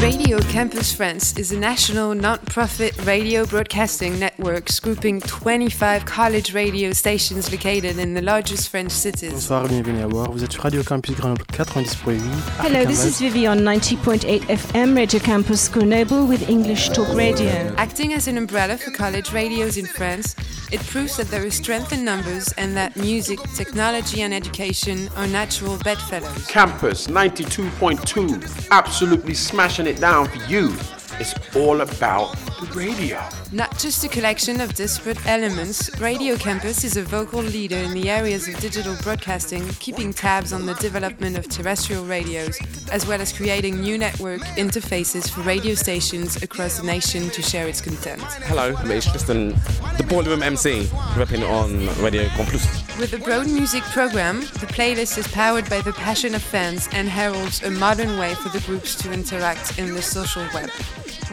Radio Campus France is a national non-profit radio broadcasting network grouping 25 college radio stations located in the largest French cities. Bonsoir, bienvenue à bord. Vous êtes sur Radio Campus Grenoble 90.8. Hello, this is Vivi on 90.8 FM Radio Campus Grenoble with English Talk Radio. Acting as an umbrella for college radios in France, it proves that there is strength in numbers and that music, technology, and education are natural bedfellows. Campus 92.2, absolutely smashing it down for you. It's all about the radio. Not just a collection of disparate elements, Radio Campus is a vocal leader in the areas of digital broadcasting, keeping tabs on the development of terrestrial radios, as well as creating new network interfaces for radio stations across the nation to share its content. Hello, it's Tristan, the Boiler MC, repping on Radio Campus. With a broad music program, the playlist is powered by the passion of fans and heralds a modern way for the groups to interact in the social web.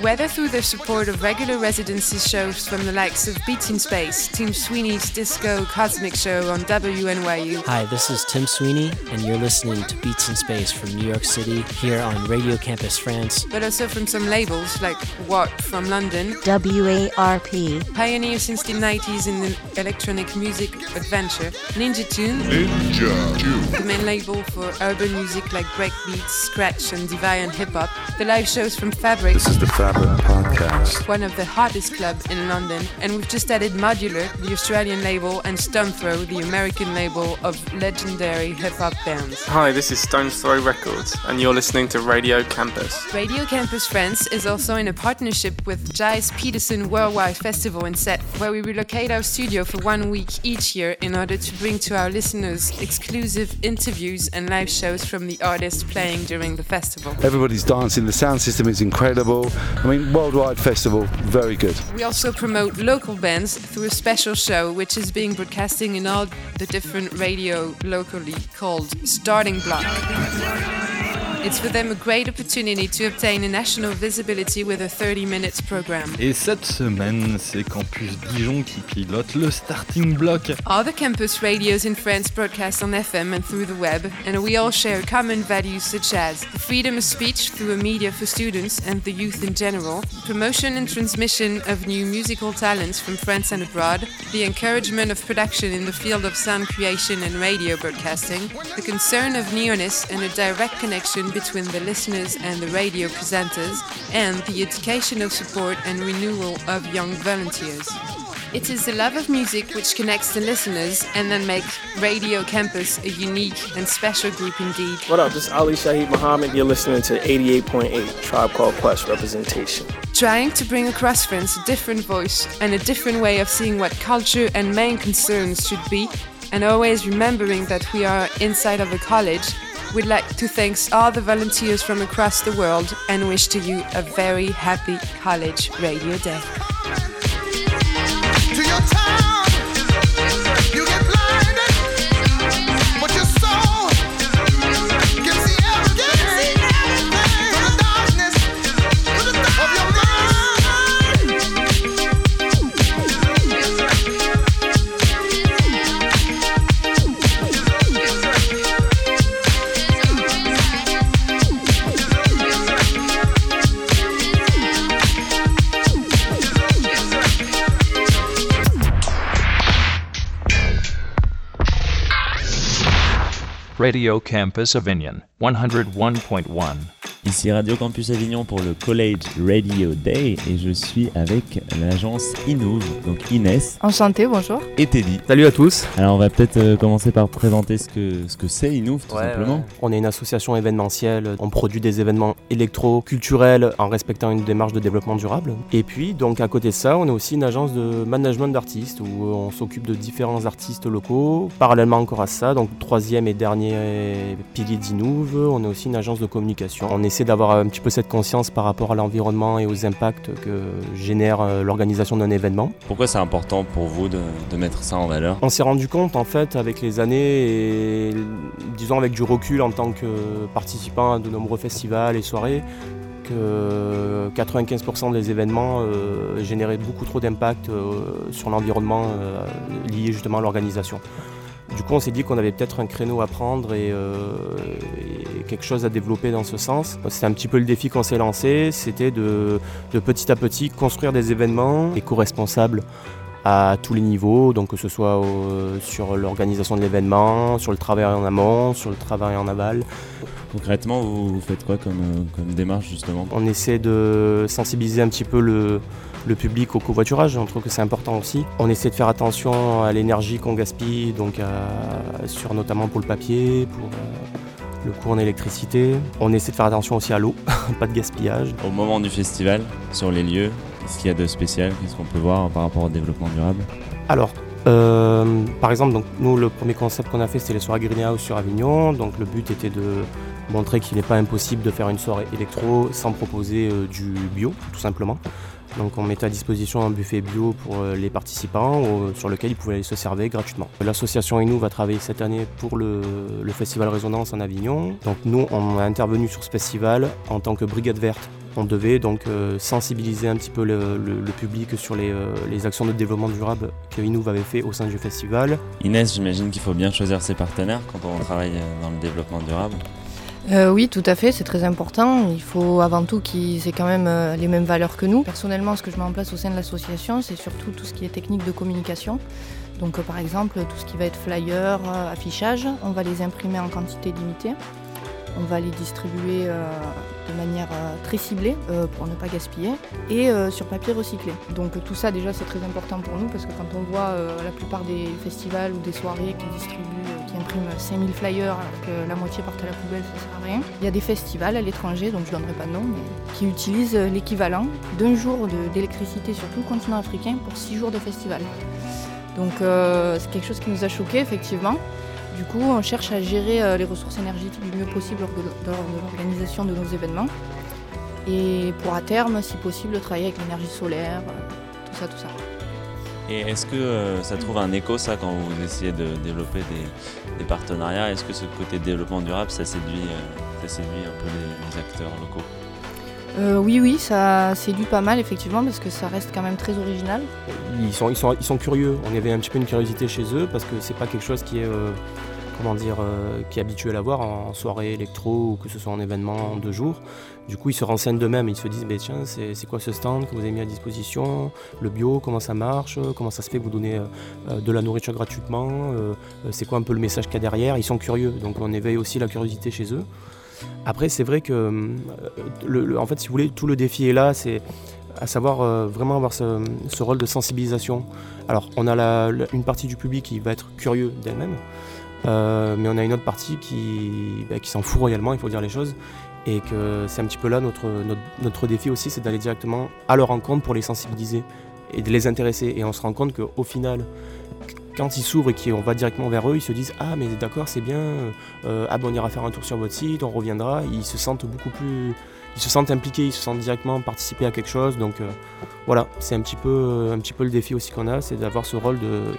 Whether through the support of regular residency shows from the likes of Beats in Space, Tim Sweeney's Disco Cosmic Show on WNYU, Hi, this is Tim Sweeney, and you're listening to Beats in Space from New York City here on Radio Campus France. but also from some labels like What from London, WARP. pioneer since the 90s in the electronic music adventure, Ninja Tune, the main label for urban music like breakbeats, scratch, and Deviant hip hop, the live shows from Fabric. This is the Fabric Podcast. one of the hottest clubs in London, and we've just added Modular, the Australian label, and Stone Throw, the American label of legendary hip hop bands. Hi, this is Stone's Throw Records, and you're listening to Radio Campus. Radio Campus France is also in a partnership with Giles Peterson Worldwide Festival in Set, where we relocate our studio for one week each year in order to bring to our listeners exclusive interviews and live shows from the artists playing during the festival. Everybody's dancing. The sound system is incredible. I mean, worldwide festival, very good. We also promote local bands through a special show which is being broadcasting in all the different radio locally called Starting Block. It's for them a great opportunity to obtain a national visibility with a 30 minutes program. Et cette semaine, c'est Campus Dijon qui pilote le starting block. All the campus radios in France broadcast on FM and through the web, and we all share common values such as the freedom of speech through a media for students and the youth in general, promotion and transmission of new musical talents from France and abroad, the encouragement of production in the field of sound creation and radio broadcasting, the concern of nearness and a direct connection between the listeners and the radio presenters, and the educational support and renewal of young volunteers. It is the love of music which connects the listeners and then makes Radio Campus a unique and special group indeed. What up? This is Ali Shaheed Muhammad. You're listening to 88.8 Tribe Called Quest representation. Trying to bring across friends a different voice and a different way of seeing what culture and main concerns should be, and always remembering that we are inside of a college, we'd like to thank all the volunteers from across the world and wish to you a very happy College Radio Day. Radio Campus Avignon 101.1. Ici Radio Campus Avignon pour le College Radio Day et je suis avec l'agence Inouv, donc Inès Enchanté, bonjour. et Teddy. Salut à tous. Alors on va peut-être euh, commencer par présenter ce que ce que c'est Inouv tout simplement. On est une association événementielle. On produit des événements électro-culturels en respectant une démarche de développement durable. Et puis, donc à côté de ça, on est aussi une agence de management d'artistes où on s'occupe de différents artistes locaux. Parallèlement encore à ça, donc troisième et dernier pilier d'Inouv, on est aussi une agence de communication. On essaie d'avoir un petit peu cette conscience par rapport à l'environnement et aux impacts que génère euh, l'organisation d'un événement. Pourquoi c'est important pour vous de, de mettre ça en valeur? On s'est rendu compte en fait avec les années et disons avec du recul en tant que participant à de nombreux festivals et soirées que 95% des événements euh, généraient beaucoup trop d'impact euh, sur l'environnement euh, lié justement à l'organisation. Du coup, on s'est dit qu'on avait peut-être un créneau à prendre et, euh, et quelque chose à développer dans ce sens. C'est un petit peu le défi qu'on s'est lancé, c'était de, de petit à petit construire des événements éco-responsables à tous les niveaux, donc que ce soit au- sur l'organisation de l'événement, sur le travail en amont, sur le travail en aval. Concrètement, vous, faites quoi comme, euh, comme démarche justement? On essaie de sensibiliser un petit peu le, le public au covoiturage, on trouve que c'est important aussi. On essaie de faire attention à l'énergie qu'on gaspille, donc à- sur notamment pour le papier, pour euh, le cours en électricité. On essaie de faire attention aussi à l'eau, pas de gaspillage. Au moment du festival, sur les lieux, qu'est-ce qu'il y a de spécial? Qu'est-ce qu'on peut voir par rapport au développement durable? Alors, euh, par exemple, donc, nous, le premier concept qu'on a fait, c'était les soirées Greenhouse sur Avignon. Donc, le but était de montrer qu'il n'est pas impossible de faire une soirée électro sans proposer euh, du bio, tout simplement. Donc, on mettait à disposition un buffet bio pour euh, les participants sur lequel ils pouvaient aller se servir gratuitement. L'association Inou va travailler cette année pour le, le festival Résonance en Avignon. Donc, nous, on a intervenu sur ce festival en tant que brigade verte on devait donc euh, sensibiliser un petit peu le, public sur les, euh, les actions de développement durable que Inouv avait fait au sein du festival. Inès, j'imagine qu'il faut bien choisir ses partenaires quand on travaille dans le développement durable. Euh, oui, tout à fait, c'est très important. Il faut avant tout qu'ils aient quand même euh, les mêmes valeurs que nous. Personnellement, ce que je mets en place au sein de l'association, c'est surtout tout ce qui est technique de communication. Donc, euh, par exemple, tout ce qui va être flyer, affichage, on va les imprimer en quantité limitée. On va les distribuer de manière euh, très ciblée euh, pour ne pas gaspiller et euh, sur papier recyclé. Donc tout ça déjà c'est très important pour nous parce que quand on voit la plupart des festivals ou des soirées qui distribuent, qui impriment 5000 flyers alors que la moitié partent à la poubelle, ça sert à rien. Il y a des festivals à l'étranger, donc je donnerai pas de nom, mais qui utilisent l'équivalent d'un jour d'électricité sur tout le continent africain pour 6 jours de festival. Donc c'est quelque chose qui nous a choqué effectivement. Du coup, on cherche à gérer euh, les ressources énergétiques du mieux possible lors de, l'organisation de nos événements. Et pour à terme, si possible, travailler avec l'énergie solaire, euh, tout ça, tout ça. Et est-ce que euh, ça trouve un écho ça quand vous essayez de développer des, partenariats? Est-ce que ce côté développement durable, ça séduit, ça séduit un peu les acteurs locaux? Euh, oui, oui, ça séduit pas mal effectivement parce que ça reste quand même très original. Ils sont, curieux, on avait un petit peu une curiosité chez eux parce que c'est pas quelque chose qui est, euh, comment dire, euh, qui habituel à voir en soirée électro ou que ce soit en événement de jour. Du coup, ils se renseignent d'eux-mêmes, ils se disent, bah, tiens, c'est quoi ce stand que vous avez mis à disposition? Le bio, comment ça marche? Comment ça se fait que vous donnez de la nourriture gratuitement? C'est quoi un peu le message qu'il y a derrière? Ils sont curieux, donc on éveille aussi la curiosité chez eux. Après, c'est vrai que, euh, en fait, si vous voulez, tout le défi est là, c'est à savoir euh, vraiment avoir ce, rôle de sensibilisation. Alors, on a une partie du public qui va être curieux d'elle-même, euh, mais on a une autre partie qui, bah, qui s'en fout royalement, il faut dire les choses, et que c'est un petit peu là notre, notre, notre défi aussi, c'est d'aller directement à leur rencontre pour les sensibiliser et de les intéresser. Et on se rend compte qu'au final, quand ils s'ouvrent et qu'on va directement vers eux, ils se disent Ah, mais d'accord, c'est bien, euh, ah, bon, on ira faire un tour sur votre site, on reviendra. Ils se sentent beaucoup plus. Ils se sentent impliqués, ils se sentent directement participer à quelque chose. Donc euh, voilà, c'est un, petit peu, un petit peu le défi aussi qu'on a, c'est d'avoir ce rôle de. euh,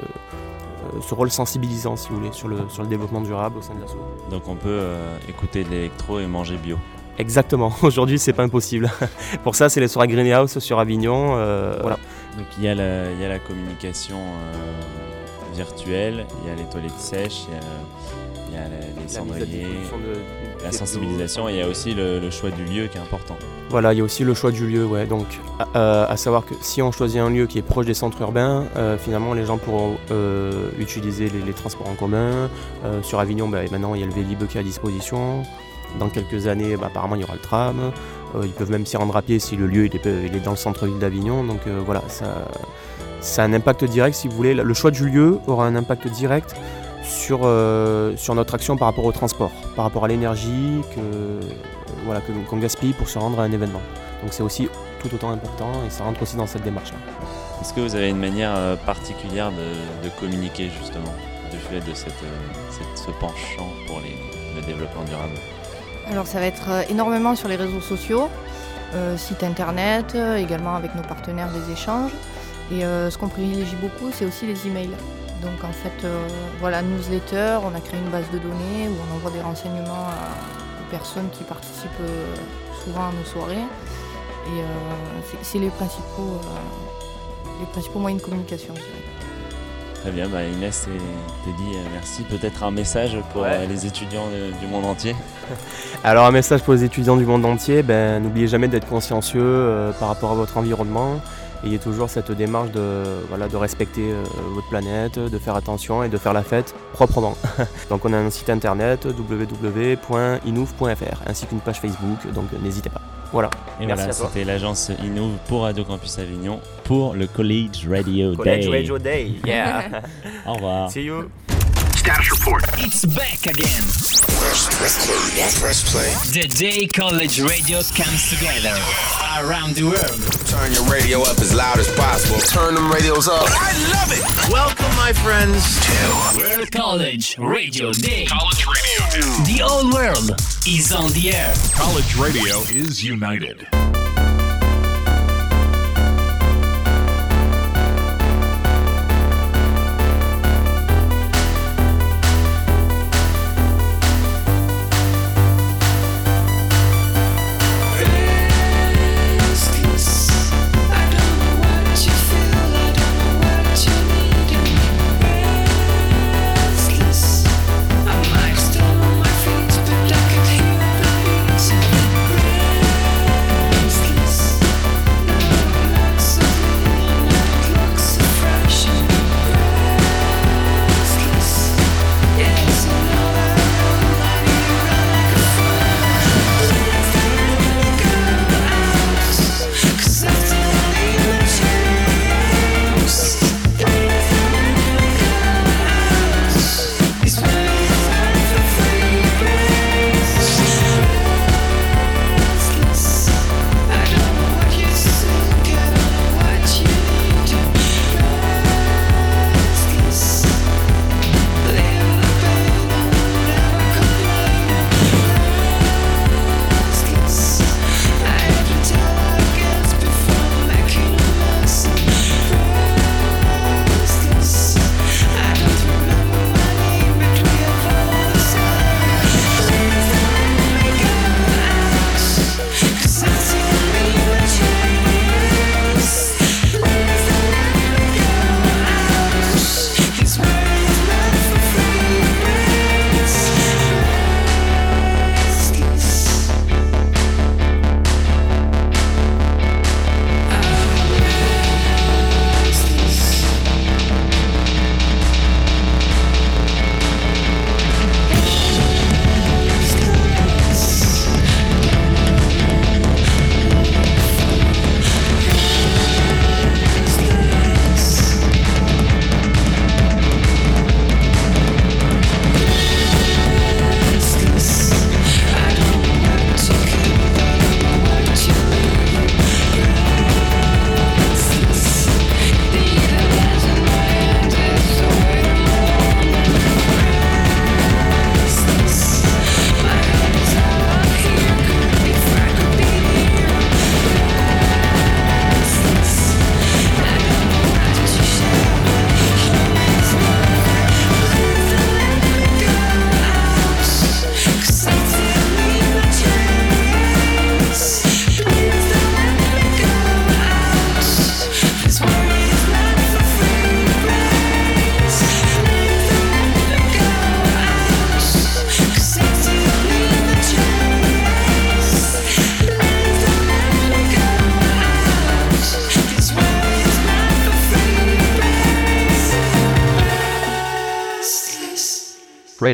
ce rôle sensibilisant, si vous voulez, sur le, sur le développement durable au sein de l'asso. Donc on peut euh, écouter de l'électro et manger bio. Exactement, aujourd'hui c'est pas impossible. Pour ça, c'est les soirées Greenhouse sur Avignon. euh, voilà. Donc il y a la, il y a la communication euh, virtuelle, il y a les toilettes sèches, il y a, il y a la- les cendriers, de- la sensibilisation et il y a aussi le, le choix du lieu qui est important. Voilà, il y a aussi le choix du lieu, ouais. Donc, à, euh, à savoir que si on choisit un lieu qui est proche des centres urbains, euh, finalement, les gens pourront euh, utiliser les, les transports en commun. Euh, sur Avignon, bah, maintenant, il y a le Vélib qui est à disposition. Dans quelques années, bah, apparemment, il y aura le tram. Euh, ils peuvent même s'y rendre à pied si le lieu il est, il est dans le centre-ville d'Avignon. Donc, euh, voilà, ça, ça a un impact direct, si vous voulez. Le choix du lieu aura un impact direct sur, euh, sur notre action par rapport au transport, par rapport à l'énergie que, euh, voilà, que- qu'on gaspille pour se rendre à un événement. Donc c'est aussi tout autant important et ça rentre aussi dans cette démarche-là. Est-ce que vous avez une manière euh, particulière de, de communiquer justement du fait de cette, euh, cette- ce penchant pour les- le développement durable? Alors ça va être énormément sur les réseaux sociaux, euh, site internet, également avec nos partenaires des échanges. Et euh, ce qu'on privilégie beaucoup, c'est aussi les emails. Donc en fait, euh, voilà, newsletter, on a créé une base de données où on envoie des renseignements à- aux personnes qui participent euh, souvent à nos soirées. Et euh, c'est- les principaux, euh, les principaux moyens de communication. je dirais. Très bien, bah Inès et Teddy, merci. Peut-être un message pour Ouais. les étudiants de- du monde entier. Alors un message pour les étudiants du monde entier, ben, n'oubliez jamais d'être consciencieux euh, par rapport à votre environnement. Ayez toujours cette démarche de, voilà, de respecter euh, votre planète, de faire attention et de faire la fête proprement. donc on a un site internet www.inouv.fr ainsi qu'une page Facebook, donc n'hésitez pas. Voilà, Et merci voilà, c'était l'agence Innov pour Radio Campus Avignon pour le College Radio College Day. Radio Day, yeah. Au revoir. See you. Status report. It's back again. The day college radio comes together around the world. Turn your radio up as loud as possible. Turn them radios up. I love it. Welcome, my friends, to World College Radio Day. College Radio Day. The whole world is on the air. College radio is united.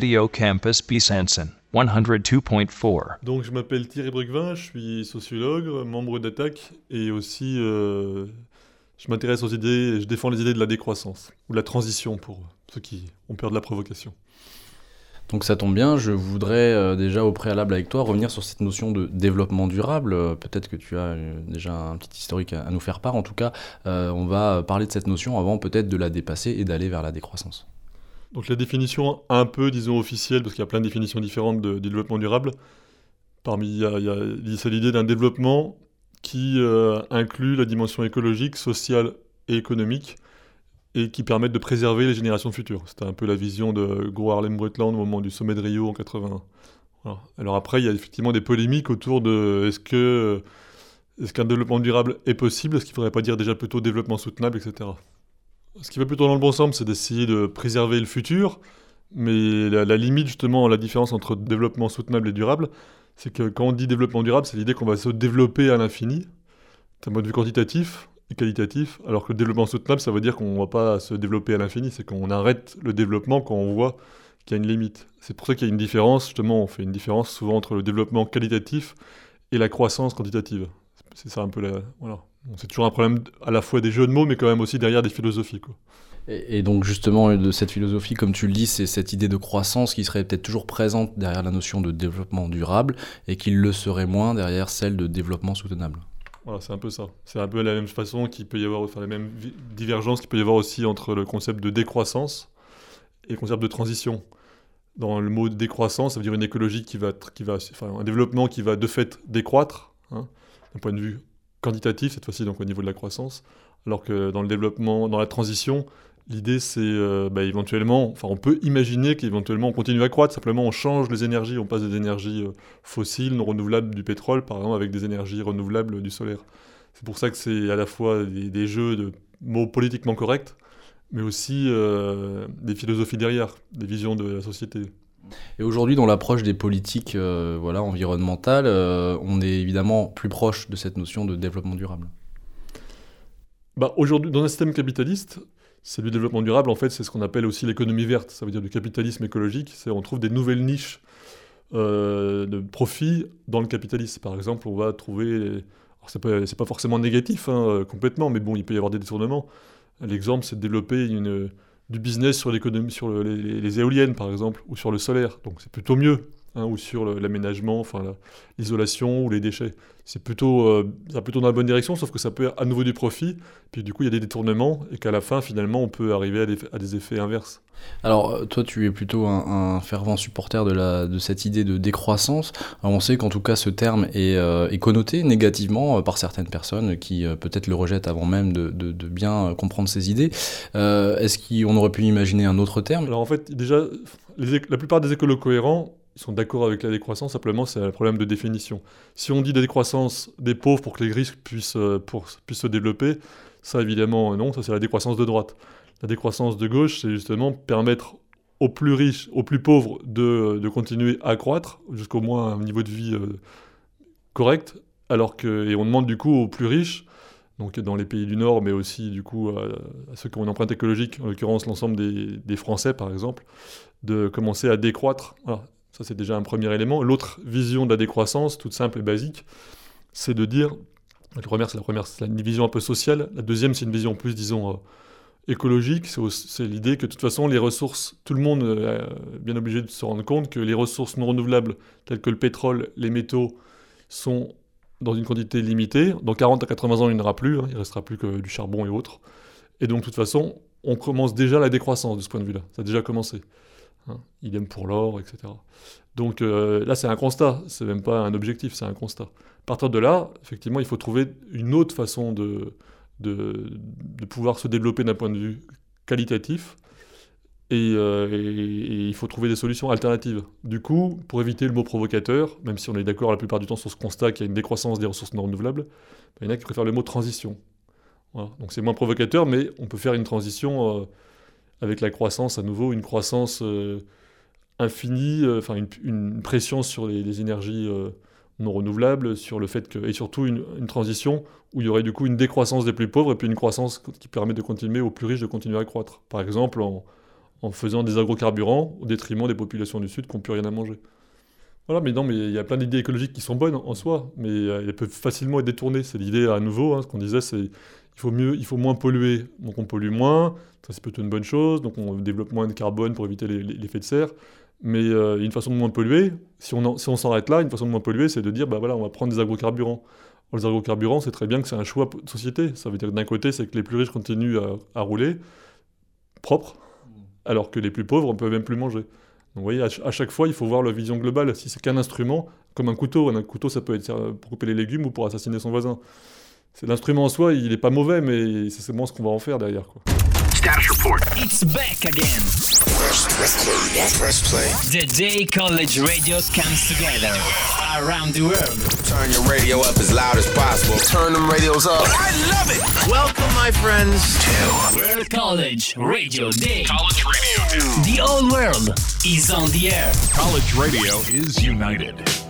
Radio Campus Besançon, 102.4. Donc je m'appelle Thierry Brucvin, je suis sociologue, membre d'ATTAC et aussi euh, je m'intéresse aux idées, je défends les idées de la décroissance ou de la transition pour ceux qui ont peur de la provocation. Donc ça tombe bien, je voudrais euh, déjà au préalable avec toi revenir sur cette notion de développement durable. Euh, Peut-être que tu as euh, déjà un petit historique à, à nous faire part. En tout cas, on va parler de cette notion avant peut-être de la dépasser et d'aller vers la décroissance. Donc la définition un peu, disons, officielle, parce qu'il y a plein de définitions différentes de, du développement durable, parmi, y a, c'est l'idée d'un développement qui euh, inclut la dimension écologique, sociale et économique, et qui permettent de préserver les générations futures. C'était un peu la vision de Gro Harlem Brundtland au moment du sommet de Rio en 81. Voilà. Alors après, il y a effectivement des polémiques autour de est-ce que est-ce qu'un développement durable est possible? Est-ce qu'il ne faudrait pas dire déjà plutôt développement soutenable, etc. Ce qui va plutôt dans le bon sens, c'est d'essayer de préserver le futur, mais la, limite, justement, la différence entre développement soutenable et durable, c'est que quand on dit développement durable, c'est l'idée qu'on va se développer à l'infini, d'un point de vue quantitatif et qualitatif, alors que le développement soutenable, ça veut dire qu'on ne va pas se développer à l'infini, c'est qu'on arrête le développement quand on voit qu'il y a une limite. C'est pour ça qu'il y a une différence, justement, on fait une différence souvent entre le développement qualitatif et la croissance quantitative. C'est ça un peu la... Voilà. C'est toujours un problème à la fois des jeux de mots, mais quand même aussi derrière des philosophies. Quoi. Et, et donc justement, de cette philosophie, comme tu le dis, c'est cette idée de croissance qui serait peut-être toujours présente derrière la notion de développement durable et qui le serait moins derrière celle de développement soutenable. Voilà, c'est un peu ça. C'est un peu la même façon qu'il peut y avoir, enfin, la même divergence qu'il peut y avoir aussi entre le concept de décroissance et le concept de transition. Dans le mot décroissance, ça veut dire une écologie qui va, qui va enfin, un développement qui va de fait décroître, hein, d'un point de vue quantitatif, cette fois-ci donc au niveau de la croissance, alors que dans le développement, dans la transition, l'idée c'est euh, bah, éventuellement, enfin on peut imaginer qu'éventuellement on continue à croître, simplement on change les énergies, on passe des énergies euh, fossiles, non renouvelables du pétrole par exemple avec des énergies renouvelables du solaire. C'est pour ça que c'est à la fois des, jeux de mots politiquement corrects, mais aussi euh, des philosophies derrière, des visions de la société. Et aujourd'hui, dans l'approche des politiques euh, voilà, environnementales, euh, on est évidemment plus proche de cette notion de développement durable. Bah, aujourd'hui, dans un système capitaliste, c'est le développement durable, en fait, c'est ce qu'on appelle aussi l'économie verte. Ça veut dire du capitalisme écologique. C'est on trouve des nouvelles niches euh, de profit dans le capitalisme. Par exemple, on va trouver. C'est pas, pas forcément négatif hein, complètement, mais bon, il peut y avoir des détournements. L'exemple, c'est de développer une, du business sur l'économie, sur le- les, les éoliennes, par exemple, ou sur le solaire. Donc, c'est plutôt mieux. Hein, ou sur l'aménagement, enfin la- l'isolation ou les déchets. C'est plutôt, euh, ça va plutôt dans la bonne direction, sauf que ça peut à nouveau du profit, puis du coup il y a des détournements, et qu'à la fin finalement on peut arriver à des, à des effets inverses. Alors, euh, toi, tu es plutôt un, un fervent supporter de, la, de cette idée de décroissance. Alors, on sait qu'en tout cas, ce terme est, euh, est connoté négativement euh, par certaines personnes qui peut-être le rejettent avant même de, de- de bien comprendre ces idées. Est-ce qu'on aurait pu imaginer un autre terme? Alors en fait, déjà, les la plupart des écolos cohérents, sont d'accord avec la décroissance, simplement c'est un problème de définition. Si on dit la décroissance des pauvres pour que les riches puissent, euh, pour- puissent se développer, ça évidemment non, ça c'est la décroissance de droite. La décroissance de gauche, c'est justement permettre aux plus riches, aux plus pauvres de, de continuer à croître jusqu'au moins un niveau de vie euh, correct, alors que, et on demande du coup aux plus riches, donc dans les pays du Nord, mais aussi du coup à, ceux qui ont une empreinte écologique, en l'occurrence l'ensemble des, Français par exemple, de commencer à décroître. Ça c'est déjà un premier élément. L'autre vision de la décroissance, toute simple et basique, c'est de dire, la première c'est la première, c'est une vision un peu sociale, la deuxième c'est une vision plus, disons, euh, écologique, c'est l'idée que de toute façon les ressources, tout le monde euh, est bien obligé de se rendre compte que les ressources non renouvelables telles que le pétrole, les métaux, sont dans une quantité limitée. Dans 40 à 80 ans, il n'y en aura plus, hein, il restera plus que du charbon et autres. Et donc, de toute façon, on commence déjà la décroissance de ce point de vue-là. Ça a déjà commencé. Hein. Idem pour l'or, etc. Donc euh, là, c'est un constat. C'est même pas un objectif, c'est un constat. À partir de là, effectivement, il faut trouver une autre façon de, de, pouvoir se développer d'un point de vue qualitatif. Et, euh, et- il faut trouver des solutions alternatives. Du coup, pour éviter le mot provocateur, même si on est d'accord la plupart du temps sur ce constat qu'il y a une décroissance des ressources non renouvelables, ben, il y en a qui préfèrent le mot transition. Donc c'est moins provocateur, mais on peut faire une transition euh, avec la croissance à nouveau, une croissance euh, infinie, euh, enfin une, pression sur les, énergies euh, non renouvelables, sur le fait que, et surtout une, transition où il y aurait du coup une décroissance des plus pauvres et puis une croissance qui permet de continuer aux plus riches de continuer à croître. Par exemple en, faisant des agrocarburants au détriment des populations du Sud qui n'ont plus rien à manger. Voilà, mais non, mais il y a plein d'idées écologiques qui sont bonnes en soi, mais elles peuvent facilement être détournées. C'est l'idée à nouveau, hein, ce qu'on disait, c'est il faut mieux, il faut moins polluer, donc on pollue moins, ça c'est plutôt une bonne chose, donc on développe moins de carbone pour éviter l'effet de serre. Mais euh, une façon de moins polluer, si on en- si on s'arrête là, une façon de moins polluer, c'est de dire, bah voilà, on va prendre des agrocarburants. Alors, les agrocarburants, c'est très bien que c'est un choix de société. Ça veut dire que d'un côté, c'est que les plus riches continuent à, à rouler propre, alors que les plus pauvres ne peuvent même plus manger. Donc vous voyez, à chaque fois, il faut voir la vision globale. Si c'est qu'un instrument, comme un couteau, un couteau, ça peut être euh, pour couper les légumes ou pour assassiner son voisin. C'est l'instrument en soi, il n'est pas mauvais, mais c'est seulement ce qu'on va en faire derrière. Quoi. Status report. It's back again. The day college radio comes together. around the world. Turn your radio up as loud as possible. Turn them radios up. I love it. Welcome, my friends, to World College Radio Day. College Radio Day. The whole world is on the air. College radio is united.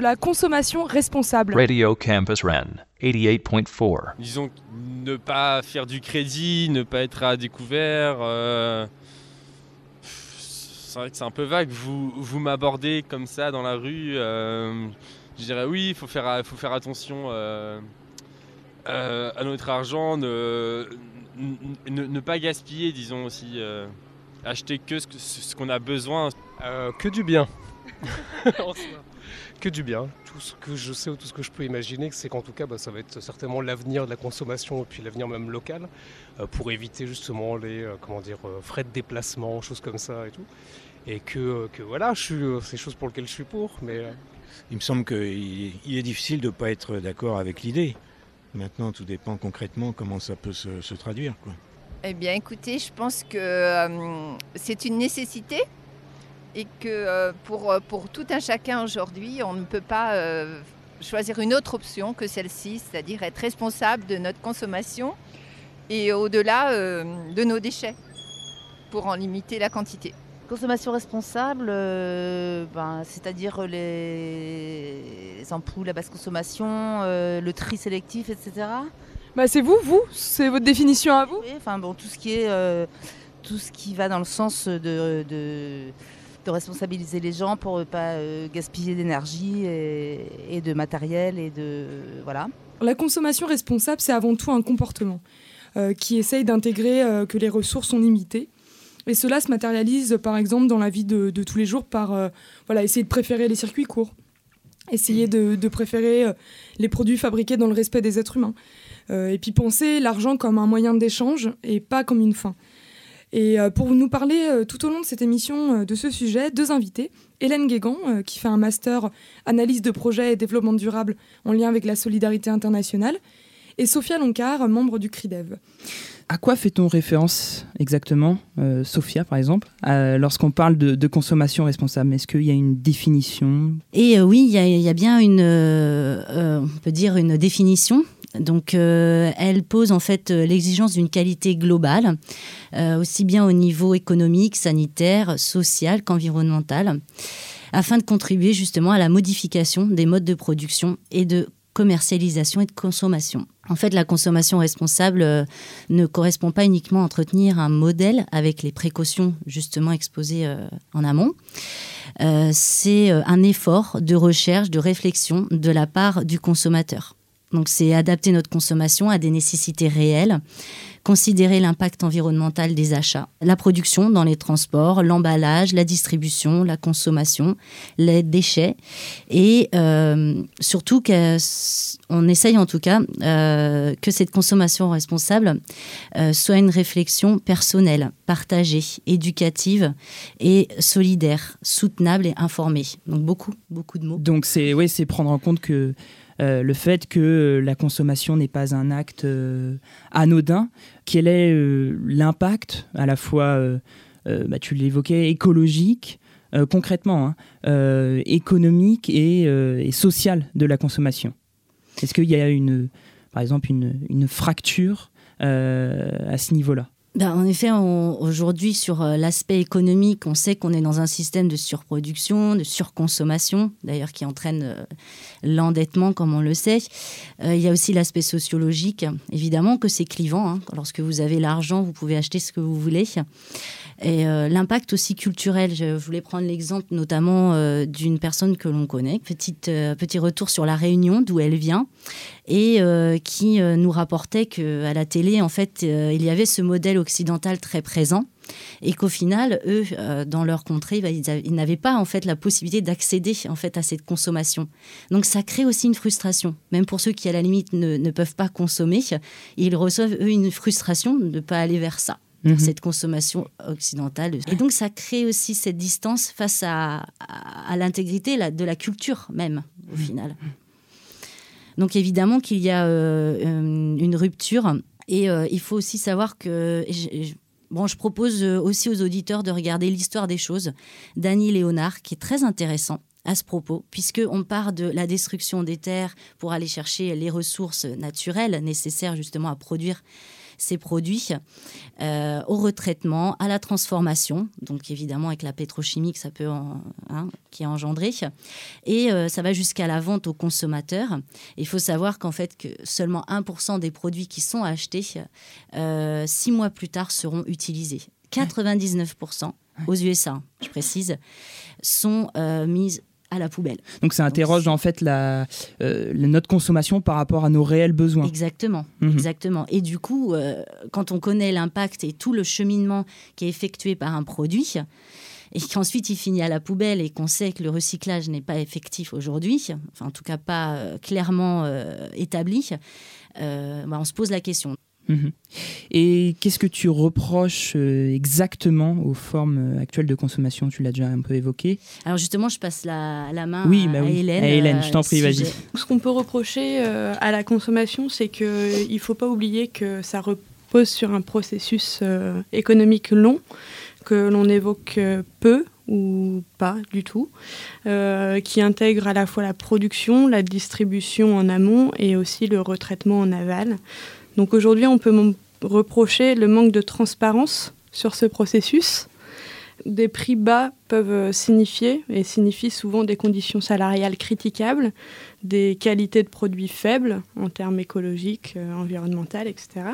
De la consommation responsable. Radio Campus Rennes, 88.4. Disons ne pas faire du crédit, ne pas être à découvert. euh, C'est vrai que c'est un peu vague. Vous, vous m'abordez comme ça dans la rue. euh, Je dirais oui, il faut faire, faut faire attention euh, euh, à notre argent, ne, ne, ne pas gaspiller, disons aussi. euh, acheter que ce, qu'on a besoin. Euh, que du bien. Que du bien. Tout ce que je sais ou tout ce que je peux imaginer, c'est qu'en tout cas, bah, ça va être certainement l'avenir de la consommation et puis l'avenir même local, euh, pour éviter justement les euh, comment dire, euh, frais de déplacement, choses comme ça et tout. Et que, euh, que voilà, je suis, euh, c'est des choses pour lesquelles je suis pour, mais euh, Il me semble qu'il il est difficile de ne pas être d'accord avec l'idée. Maintenant, tout dépend concrètement comment ça peut se, se traduire. Quoi. Eh bien, écoutez, je pense que euh, c'est une nécessité et que euh, pour, pour tout un chacun aujourd'hui, on ne peut pas euh, choisir une autre option que celle-ci, c'est-à-dire être responsable de notre consommation et au-delà euh, de nos déchets pour en limiter la quantité. Consommation responsable, euh, ben, c'est-à-dire les... les ampoules à basse consommation, euh, le tri sélectif, etc. Bah c'est vous, vous C'est votre définition à vous? Oui, enfin bon, tout ce qui est, euh, tout ce qui va dans le sens de, de, de responsabiliser les gens pour ne pas euh, gaspiller d'énergie et, et de matériel et de voilà. La consommation responsable, c'est avant tout un comportement euh, qui essaye d'intégrer euh, que les ressources sont limitées. Et cela se matérialise par exemple dans la vie de, tous les jours par voilà, essayer de préférer les circuits courts, essayer de, de préférer les produits fabriqués dans le respect des êtres humains. Et puis penser l'argent comme un moyen d'échange et pas comme une fin. Et euh, pour nous parler euh, tout au long de cette émission euh, de ce sujet, deux invités. Hélène Guégan, euh, qui fait un master analyse de projet et développement durable en lien avec la solidarité internationale, et Sophia Loncar, membre du CRIDEV. À quoi fait-on référence exactement, euh, Sophia par exemple, euh, lorsqu'on parle de, de consommation responsable? Est-ce qu'il y a une définition? Et euh, oui, il y, y a bien une, euh, euh, on peut dire une définition. Donc, euh, elle pose en fait euh, l'exigence d'une qualité globale, euh, aussi bien au niveau économique, sanitaire, social qu'environnemental, afin de contribuer justement à la modification des modes de production et de commercialisation et de consommation. En fait, la consommation responsable ne correspond pas uniquement à entretenir un modèle avec les précautions justement exposées en amont. C'est un effort de recherche, de réflexion de la part du consommateur. Donc c'est adapter notre consommation à des nécessités réelles, considérer l'impact environnemental des achats, la production dans les transports, l'emballage, la distribution, la consommation, les déchets et euh, surtout qu'on essaye en tout cas euh, que cette consommation responsable euh, soit une réflexion personnelle, partagée, éducative et solidaire, soutenable et informée. Donc beaucoup, beaucoup de mots. Donc c'est ouais, prendre en compte que euh, le fait que la consommation n'est pas un acte euh, anodin, quel est euh, l'impact à la fois, bah, tu l'évoquais, écologique, concrètement, hein, économique et, social de la consommation? Est-ce qu'il y a une, par exemple une, fracture à ce niveau-là? Ben, en effet, aujourd'hui, sur euh, l'aspect économique, on sait qu'on est dans un système de surproduction, de surconsommation, d'ailleurs qui entraîne euh, l'endettement, comme on le sait. Euh, il y a aussi l'aspect sociologique, évidemment que c'est clivant. hein. Lorsque vous avez l'argent, vous pouvez acheter ce que vous voulez. Et l'impact aussi culturel, je voulais prendre l'exemple notamment d'une personne que l'on connaît. Petite, petit retour sur la Réunion, d'où elle vient, et euh, qui euh, nous rapportait qu'à la télé, en fait, euh, il y avait ce modèle occidental très présent. Et qu'au final, eux, euh, dans leur contrée, bah, ils, avaient- ils n'avaient pas en fait la possibilité d'accéder en fait à cette consommation. Donc ça crée aussi une frustration, même pour ceux qui à la limite ne, ne peuvent pas consommer, ils reçoivent eux une frustration de ne pas aller vers ça Mhm. cette consommation occidentale. Et donc, ça crée aussi cette distance face à, à, à l'intégrité de la culture même, au final. Donc, évidemment qu'il y a euh, une rupture. Et euh, il faut aussi savoir que... Bon, je propose euh, aussi aux auditeurs de regarder l'histoire des choses d'Annie Léonard, qui est très intéressant à ce propos, puisqu'on part de la destruction des terres pour aller chercher les ressources naturelles nécessaires justement à produire ces produits, euh, au retraitement, à la transformation, donc évidemment avec la pétrochimie que ça peut en- hein, qui est engendrée, et euh, ça va jusqu'à la vente aux consommateurs. Il faut savoir qu'en fait que seulement 1% des produits qui sont achetés, euh, six mois plus tard, seront utilisés. 99% aux USA, je précise, sont mises à la poubelle. Donc ça interroge en fait la, euh, notre consommation par rapport à nos réels besoins. Exactement, Mhm. exactement. Et du coup, euh, quand on connaît l'impact et tout le cheminement qui est effectué par un produit, et qu'ensuite il finit à la poubelle et qu'on sait que le recyclage n'est pas effectif aujourd'hui, enfin en tout cas pas euh, clairement euh, établi, bah, on se pose la question. Mhm. Et qu'est-ce que tu reproches euh, exactement aux formes euh, actuelles de consommation? Tu l'as déjà un peu évoqué. Alors justement, je passe la, la main Oui, à, bah à oui. Hélène. À Hélène, euh, je t'en prie, vas-y. Ce qu'on peut reprocher euh, à la consommation, c'est qu'il ne faut pas oublier que ça repose sur un processus économique long, que l'on évoque peu ou pas du tout, euh, qui intègre à la fois la production, la distribution en amont et aussi le retraitement en aval. Donc aujourd'hui, on peut reprocher le manque de transparence sur ce processus. Des prix bas peuvent signifier, et signifient souvent des conditions salariales critiquables, des qualités de produits faibles en termes écologiques, euh, environnementaux, etc.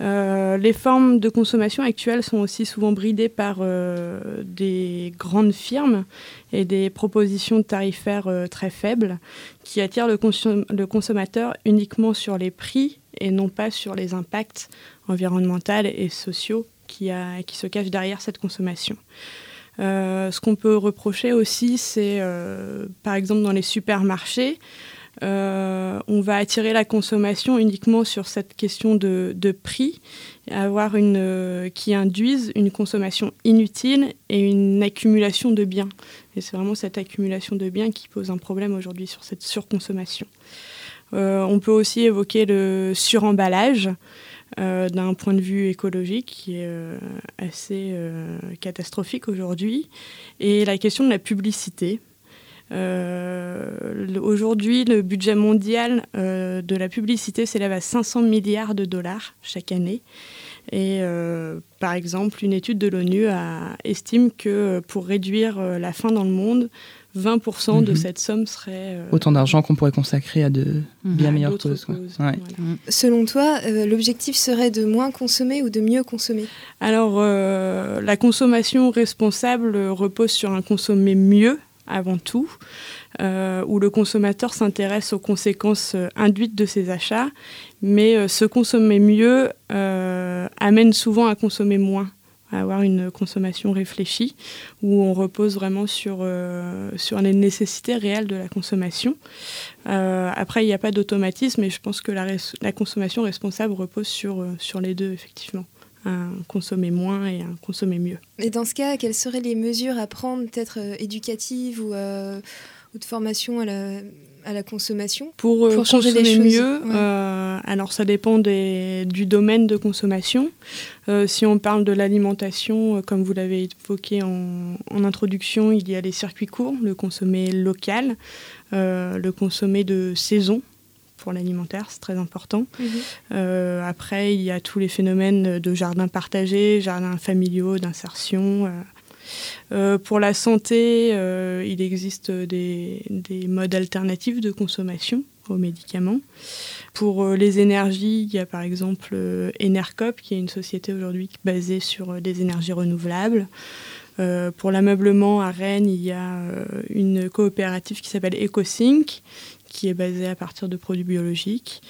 Euh, les formes de consommation actuelles sont aussi souvent bridées par euh, des grandes firmes et des propositions tarifaires euh, très faibles qui attirent le, consom- le consommateur uniquement sur les prix et non pas sur les impacts environnementaux et sociaux qui, se cachent derrière cette consommation. Ce qu'on peut reprocher aussi, c'est par exemple dans les supermarchés, euh, on va attirer la consommation uniquement sur cette question de, prix, avoir une, euh, qui induisent une consommation inutile et une accumulation de biens. Et c'est vraiment cette accumulation de biens qui pose un problème aujourd'hui sur cette surconsommation. Euh, on peut aussi évoquer le suremballage d'un point de vue écologique qui est assez catastrophique aujourd'hui, et la question de la publicité. Euh, Aujourd'hui, le budget mondial euh, de la publicité s'élève à 500 milliards de dollars chaque année. Et euh, par exemple, une étude de l'ONU a- estime que pour réduire euh, la faim dans le monde, 20% de Mhm. cette somme serait... euh, Autant d'argent qu'on pourrait consacrer à de bien À meilleures causes. Ouais. Selon toi, euh, l'objectif serait de moins consommer ou de mieux consommer? Alors, euh, la consommation responsable repose sur un consommer mieux avant tout, euh, où le consommateur s'intéresse aux conséquences euh, induites de ses achats, mais euh, se consommer mieux amène souvent à consommer moins à avoir une consommation réfléchie, où on repose vraiment sur, sur les nécessités réelles de la consommation. Après, il n'y a pas d'automatisme, et je pense que la, la consommation responsable repose sur, sur les deux, effectivement. Un consommer moins et un consommer mieux. Et dans ce cas, quelles seraient les mesures à prendre, peut-être euh, éducatives ou, euh, ou de formation à la, à la consommation Pour, euh, changer les consommer choses mieux, Ouais. alors ça dépend des- du domaine de consommation. Si on parle de l'alimentation, comme vous l'avez évoqué en, en introduction, il y a les circuits courts, le consommer local, le consommer de saison pour l'alimentaire, c'est très important. Mhm. Euh, après, il y a tous les phénomènes de jardins partagés, jardins familiaux, d'insertion. euh. Euh, pour la santé, euh, il existe des, des modes alternatifs de consommation aux médicaments. Pour euh, les énergies, il y a par exemple Enercop, qui est une société aujourd'hui basée sur des énergies renouvelables. Pour l'ameublement à Rennes, il y a une coopérative qui s'appelle EcoSync, qui est basée à partir de produits biologiques.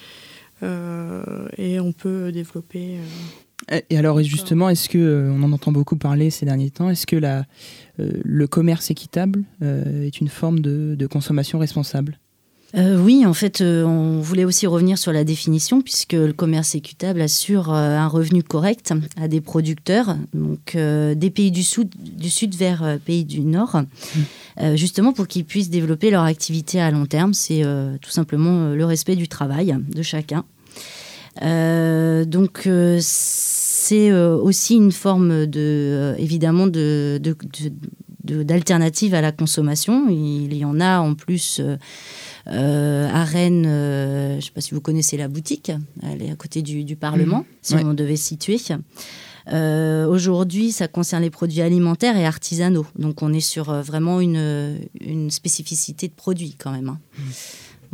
Euh, et on peut développer. euh, Et- alors justement, est-ce que euh, on en entend beaucoup parler ces derniers temps Est-ce que la, euh, le commerce équitable euh, est une forme de, de consommation responsable? Euh, oui, en fait, euh, on voulait aussi revenir sur la définition, puisque le commerce équitable assure euh, un revenu correct à des producteurs, donc des pays du sud, du sud vers pays du nord, euh, justement pour qu'ils puissent développer leur activité à long terme. C'est tout simplement le respect du travail de chacun. Donc c'est aussi une forme de évidemment de, de- de- de- d'alternative à la consommation. Il y en a en plus euh, à Rennes. euh, je ne sais pas si vous connaissez la boutique. Elle est à côté du, du Parlement, Mhm. si Ouais. on devait situer. Euh, Aujourd'hui, ça concerne les produits alimentaires et artisanaux. Donc, on est sur euh, vraiment une, une spécificité de produit quand même. hein.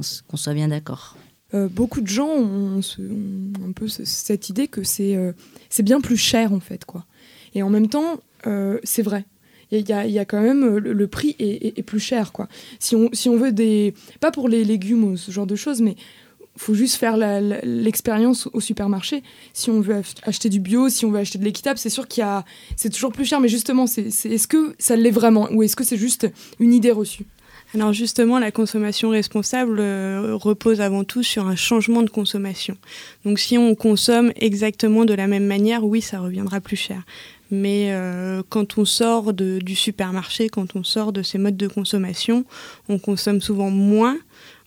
S- Qu'on soit bien d'accord. Euh, beaucoup de gens ont, ce- ont un peu ce- cette idée que c'est euh, c'est bien plus cher en fait quoi. Et en même temps, euh, c'est vrai. Il y, a- quand même euh, le, prix est, plus cher quoi. Si on, si on veut des pas pour les légumes ou ce genre de choses, mais faut juste faire l'expérience au supermarché. Si on veut ach- acheter du bio, si on veut acheter de l'équitable, c'est sûr qu'il y a c'est toujours plus cher. Mais justement, c'est- est-ce que ça l'est vraiment? Ou est-ce que c'est juste une idée reçue? Alors justement, la consommation responsable euh, repose avant tout sur un changement de consommation. Donc si on consomme exactement de la même manière, oui, ça reviendra plus cher. Mais euh, quand on sort de- du supermarché, quand on sort de ces modes de consommation, on consomme souvent moins,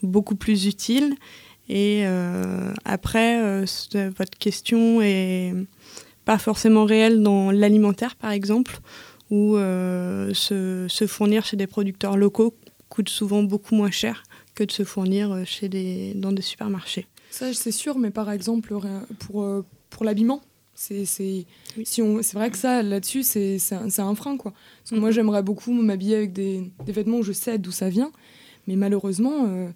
beaucoup plus utile. Et euh, après, euh, votre question est pas forcément réelle dans l'alimentaire, par exemple, où se, se fournir chez des producteurs locaux coûte souvent beaucoup moins cher que de se fournir chez des, dans des supermarchés. Ça, c'est sûr, mais par exemple, pour, pour l'habillement, c'est si on- vrai que ça, là-dessus, c'est un, un frein. Quoi. Parce que moi, j'aimerais beaucoup m'habiller avec des, des vêtements où je sais d'où ça vient, mais malheureusement, euh,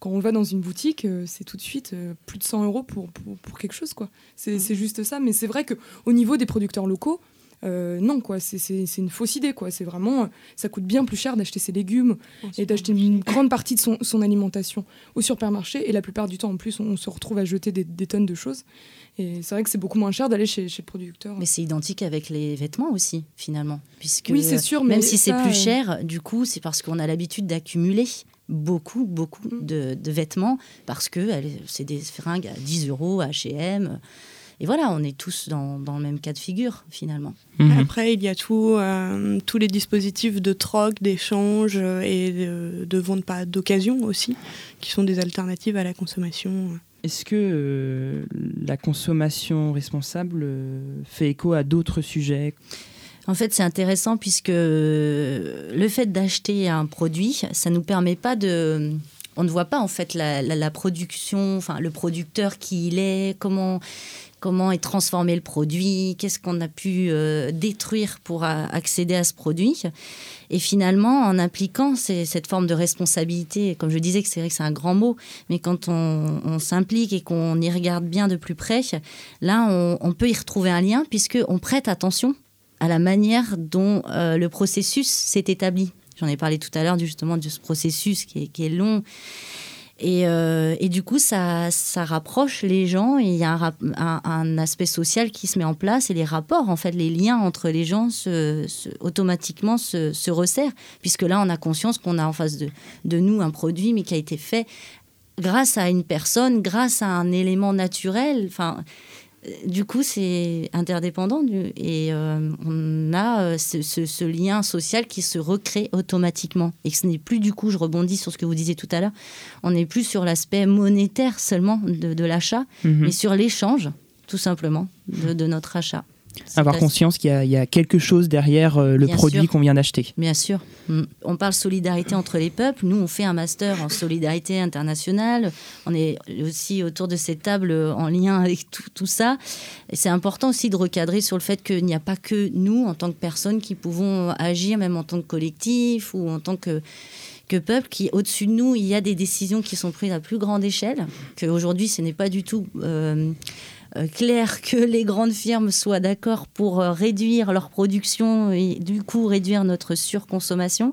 quand on va dans une boutique, euh, c'est tout de suite euh, plus de 100 euros pour, pour, pour quelque chose. quoi. C'est c'est juste ça, mais c'est vrai qu'au niveau des producteurs locaux, euh, non, quoi, c'est- une fausse idée, quoi. C'est vraiment, ça coûte bien plus cher d'acheter ses légumes et d'acheter une grande partie de son, son alimentation au supermarché. Et la plupart du temps, en plus, on, on se retrouve à jeter des, des tonnes de choses. Et c'est vrai que c'est beaucoup moins cher d'aller chez, chez le producteur. Mais c'est identique avec les vêtements aussi, finalement. Puisque Oui, c'est sûr, même mais si c'est plus euh, cher, du coup, c'est parce qu'on a l'habitude d'accumuler beaucoup, beaucoup Mm. de, de vêtements, parce que c'est des fringues à 10 euros, H&M. Et voilà, on est tous dans, dans le même cas de figure finalement. Mhm. Après, il y a tout, euh, tous les dispositifs de troc, d'échange euh, et de, de vente pas d'occasion aussi, qui sont des alternatives à la consommation. Est-ce que euh, la consommation responsable euh, fait écho à d'autres sujets? En fait, c'est intéressant puisque le fait d'acheter un produit, ça nous permet pas de on ne voit pas en fait la, la- la production, enfin le producteur qui il est, comment comment est transformé le produit, qu'est-ce qu'on a pu euh, détruire pour accéder à ce produit. Et finalement, en impliquant cette forme de responsabilité, comme je disais que c'est vrai que c'est un grand mot, mais quand on, s'implique et qu'on y regarde bien de plus près, là, on, peut y retrouver un lien puisque on prête attention à la manière dont euh, le processus s'est établi. J'en ai parlé tout à l'heure justement de ce processus qui est, qui est long. Et, euh, et du coup, ça, rapproche les gens et il y a un, aspect social qui se met en place et les rapports, en fait, les liens entre les gens se, automatiquement se, se resserrent, puisque là, on a conscience qu'on a en face de, de nous un produit, mais qui a été fait grâce à une personne, grâce à un élément naturel. Enfin, du coup, c'est interdépendant du- et euh, on a euh, ce, ce- ce lien social qui se recrée automatiquement. Et ce n'est plus du coup, je rebondis sur ce que vous disiez tout à l'heure, on n'est plus sur l'aspect monétaire seulement de, de l'achat, Mhm. mais sur l'échange, tout simplement, de, de notre achat. Avoir conscience qu'il y, a- il y a quelque chose derrière euh, le Bien produit qu'on vient d'acheter. Bien sûr. Mm. On parle solidarité entre les peuples. Nous, on fait un master en solidarité internationale. On est aussi autour de cette table euh, en lien avec tout, tout ça. Et c'est important aussi de recadrer sur le fait qu'il n'y a pas que nous, en tant que personnes, qui pouvons agir, même en tant que collectif ou en tant que que peuple, qui au-dessus de nous, il y a des décisions qui sont prises à plus grande échelle, qu'aujourd'hui, ce n'est pas du tout euh, euh, clair que les grandes firmes soient d'accord pour euh, réduire leur production et du coup réduire notre surconsommation.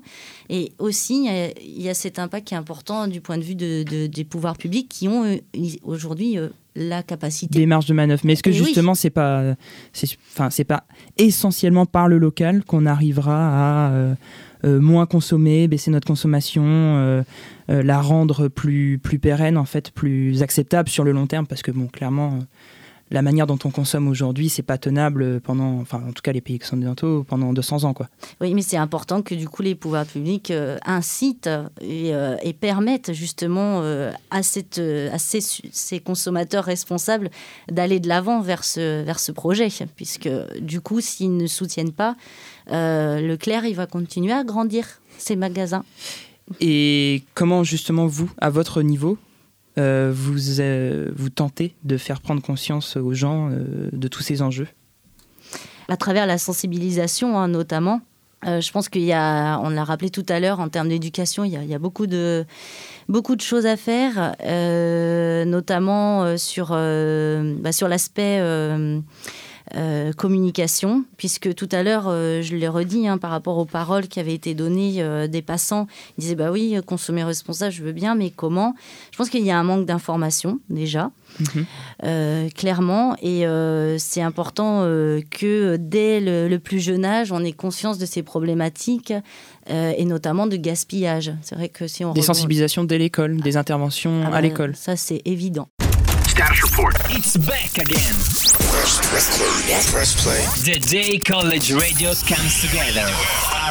Et aussi, il y a- cet impact qui est important du point de vue de- de- des pouvoirs publics qui ont euh, aujourd'hui euh, la capacité. Des marges de manœuvre. Mais est-ce que Et oui. justement, c'est pas, c'est, enfin, c'est pas essentiellement par le local qu'on arrivera à euh, euh, moins consommer, baisser notre consommation, euh, euh, la rendre plus, plus pérenne, en fait, plus acceptable sur le long terme? Parce que, bon, clairement, euh, la manière dont on consomme aujourd'hui, c'est pas tenable pendant, enfin, en tout cas, les pays occidentaux, pendant 200 ans, quoi. Oui, mais c'est important que du coup les pouvoirs publics euh, incitent et, euh, et permettent justement euh, à, cette, à ces, consommateurs responsables d'aller de l'avant vers ce, vers ce projet. Puisque du coup, s'ils ne soutiennent pas, Leclerc, il va continuer à grandir ses magasins. Et comment justement vous, à votre niveau, euh, vous, euh, vous tentez de faire prendre conscience aux gens euh, de tous ces enjeux? À travers la sensibilisation hein, notamment. Je pense qu'il y a, on l'a rappelé tout à l'heure, en termes d'éducation, il y a, beaucoup, de, beaucoup de choses à faire, notamment sur, bah, sur l'aspect euh, communication, puisque tout à l'heure, euh, je l'ai redit hein, par rapport aux paroles qui avaient été données euh, des passants, ils disaient bah oui, consommer responsable, je veux bien, mais comment? Je pense qu'il y a un manque d'information déjà. Euh, clairement. Et euh, c'est important euh, que dès le, le plus jeune âge, on ait conscience de ces problématiques euh, et notamment de gaspillage. C'est vrai que si on Des sensibilisations dès l'école, des interventions Ah à l'école. Ça, c'est évident. Status report. It's back again. The day college radio comes together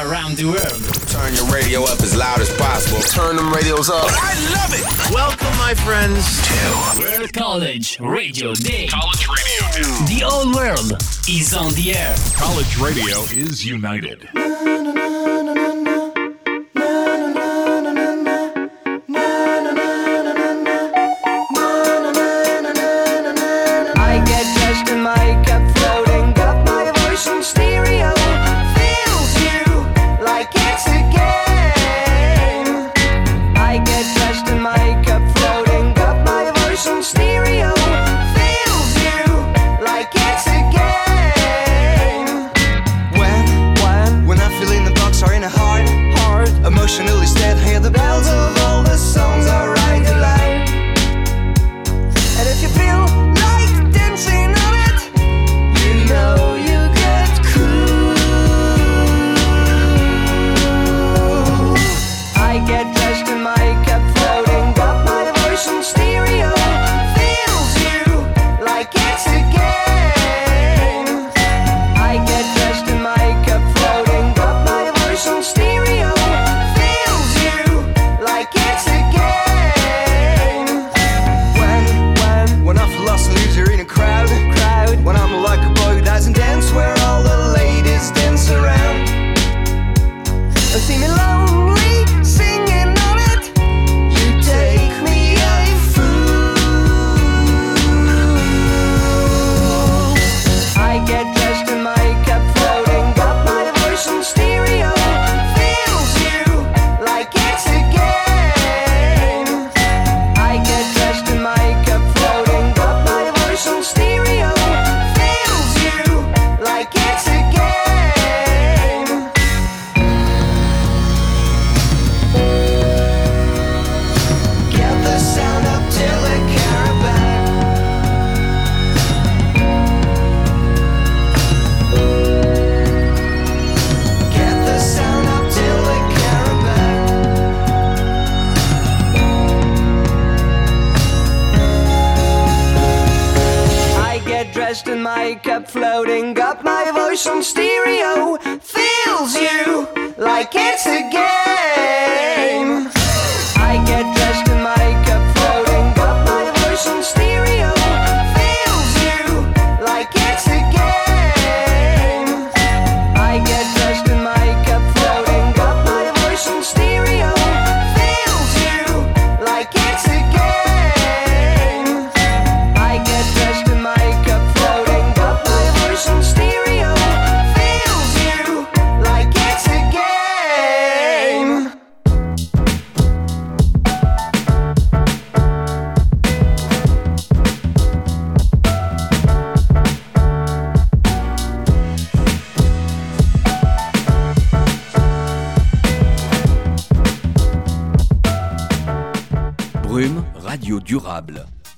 around the world. Turn your radio up as loud as possible. Turn them radios up. I love it. Welcome, my friends, to World College Radio Day. College Radio Day. The old world is on the air. College radio is united. I makeup floating up my voice on stereo feels you like it's a game. I get dressed in makeup floating up my voice on stereo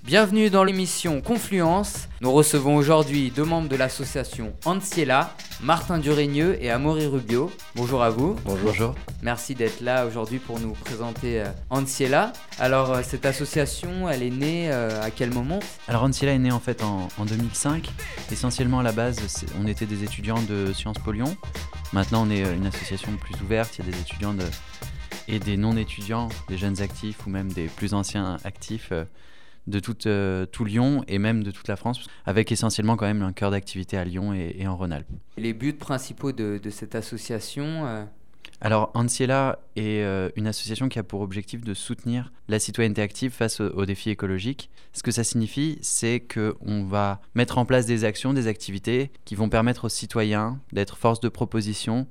Bienvenue dans l'émission Confluence. Nous recevons aujourd'hui deux membres de l'association Anciela, Martin Durégneux et Amaury Rubio. Bonjour à vous. Bonjour. Merci d'être là aujourd'hui pour nous présenter euh, Anciela. Alors euh, cette association, elle est née euh, à quel moment? Alors Anciela est né en fait en, en 2005. Essentiellement à la base, on était des étudiants de Sciences Po Lyon. Maintenant, on est une association plus ouverte. Il y a des étudiants de- et des non-étudiants, des jeunes actifs ou même des plus anciens actifs euh, de toute, euh, tout Lyon et même de toute la France, avec essentiellement quand même un cœur d'activité à Lyon et, et en Rhône-Alpes. Les buts principaux de, de cette association euh, Alors, Anciela est euh, une association qui a pour objectif de soutenir la citoyenneté active face aux, aux défis écologiques. Ce que ça signifie, c'est qu'on va mettre en place des actions, des activités qui vont permettre aux citoyens d'être force de proposition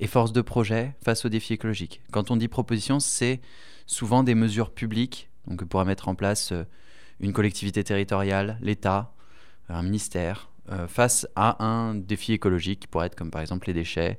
et force de projet face aux défis écologiques. Quand on dit proposition, c'est souvent des mesures publiques, donc que pourra mettre en place euh, une collectivité territoriale, l'État, un ministère, euh, face à un défi écologique qui pourrait être comme par exemple les déchets,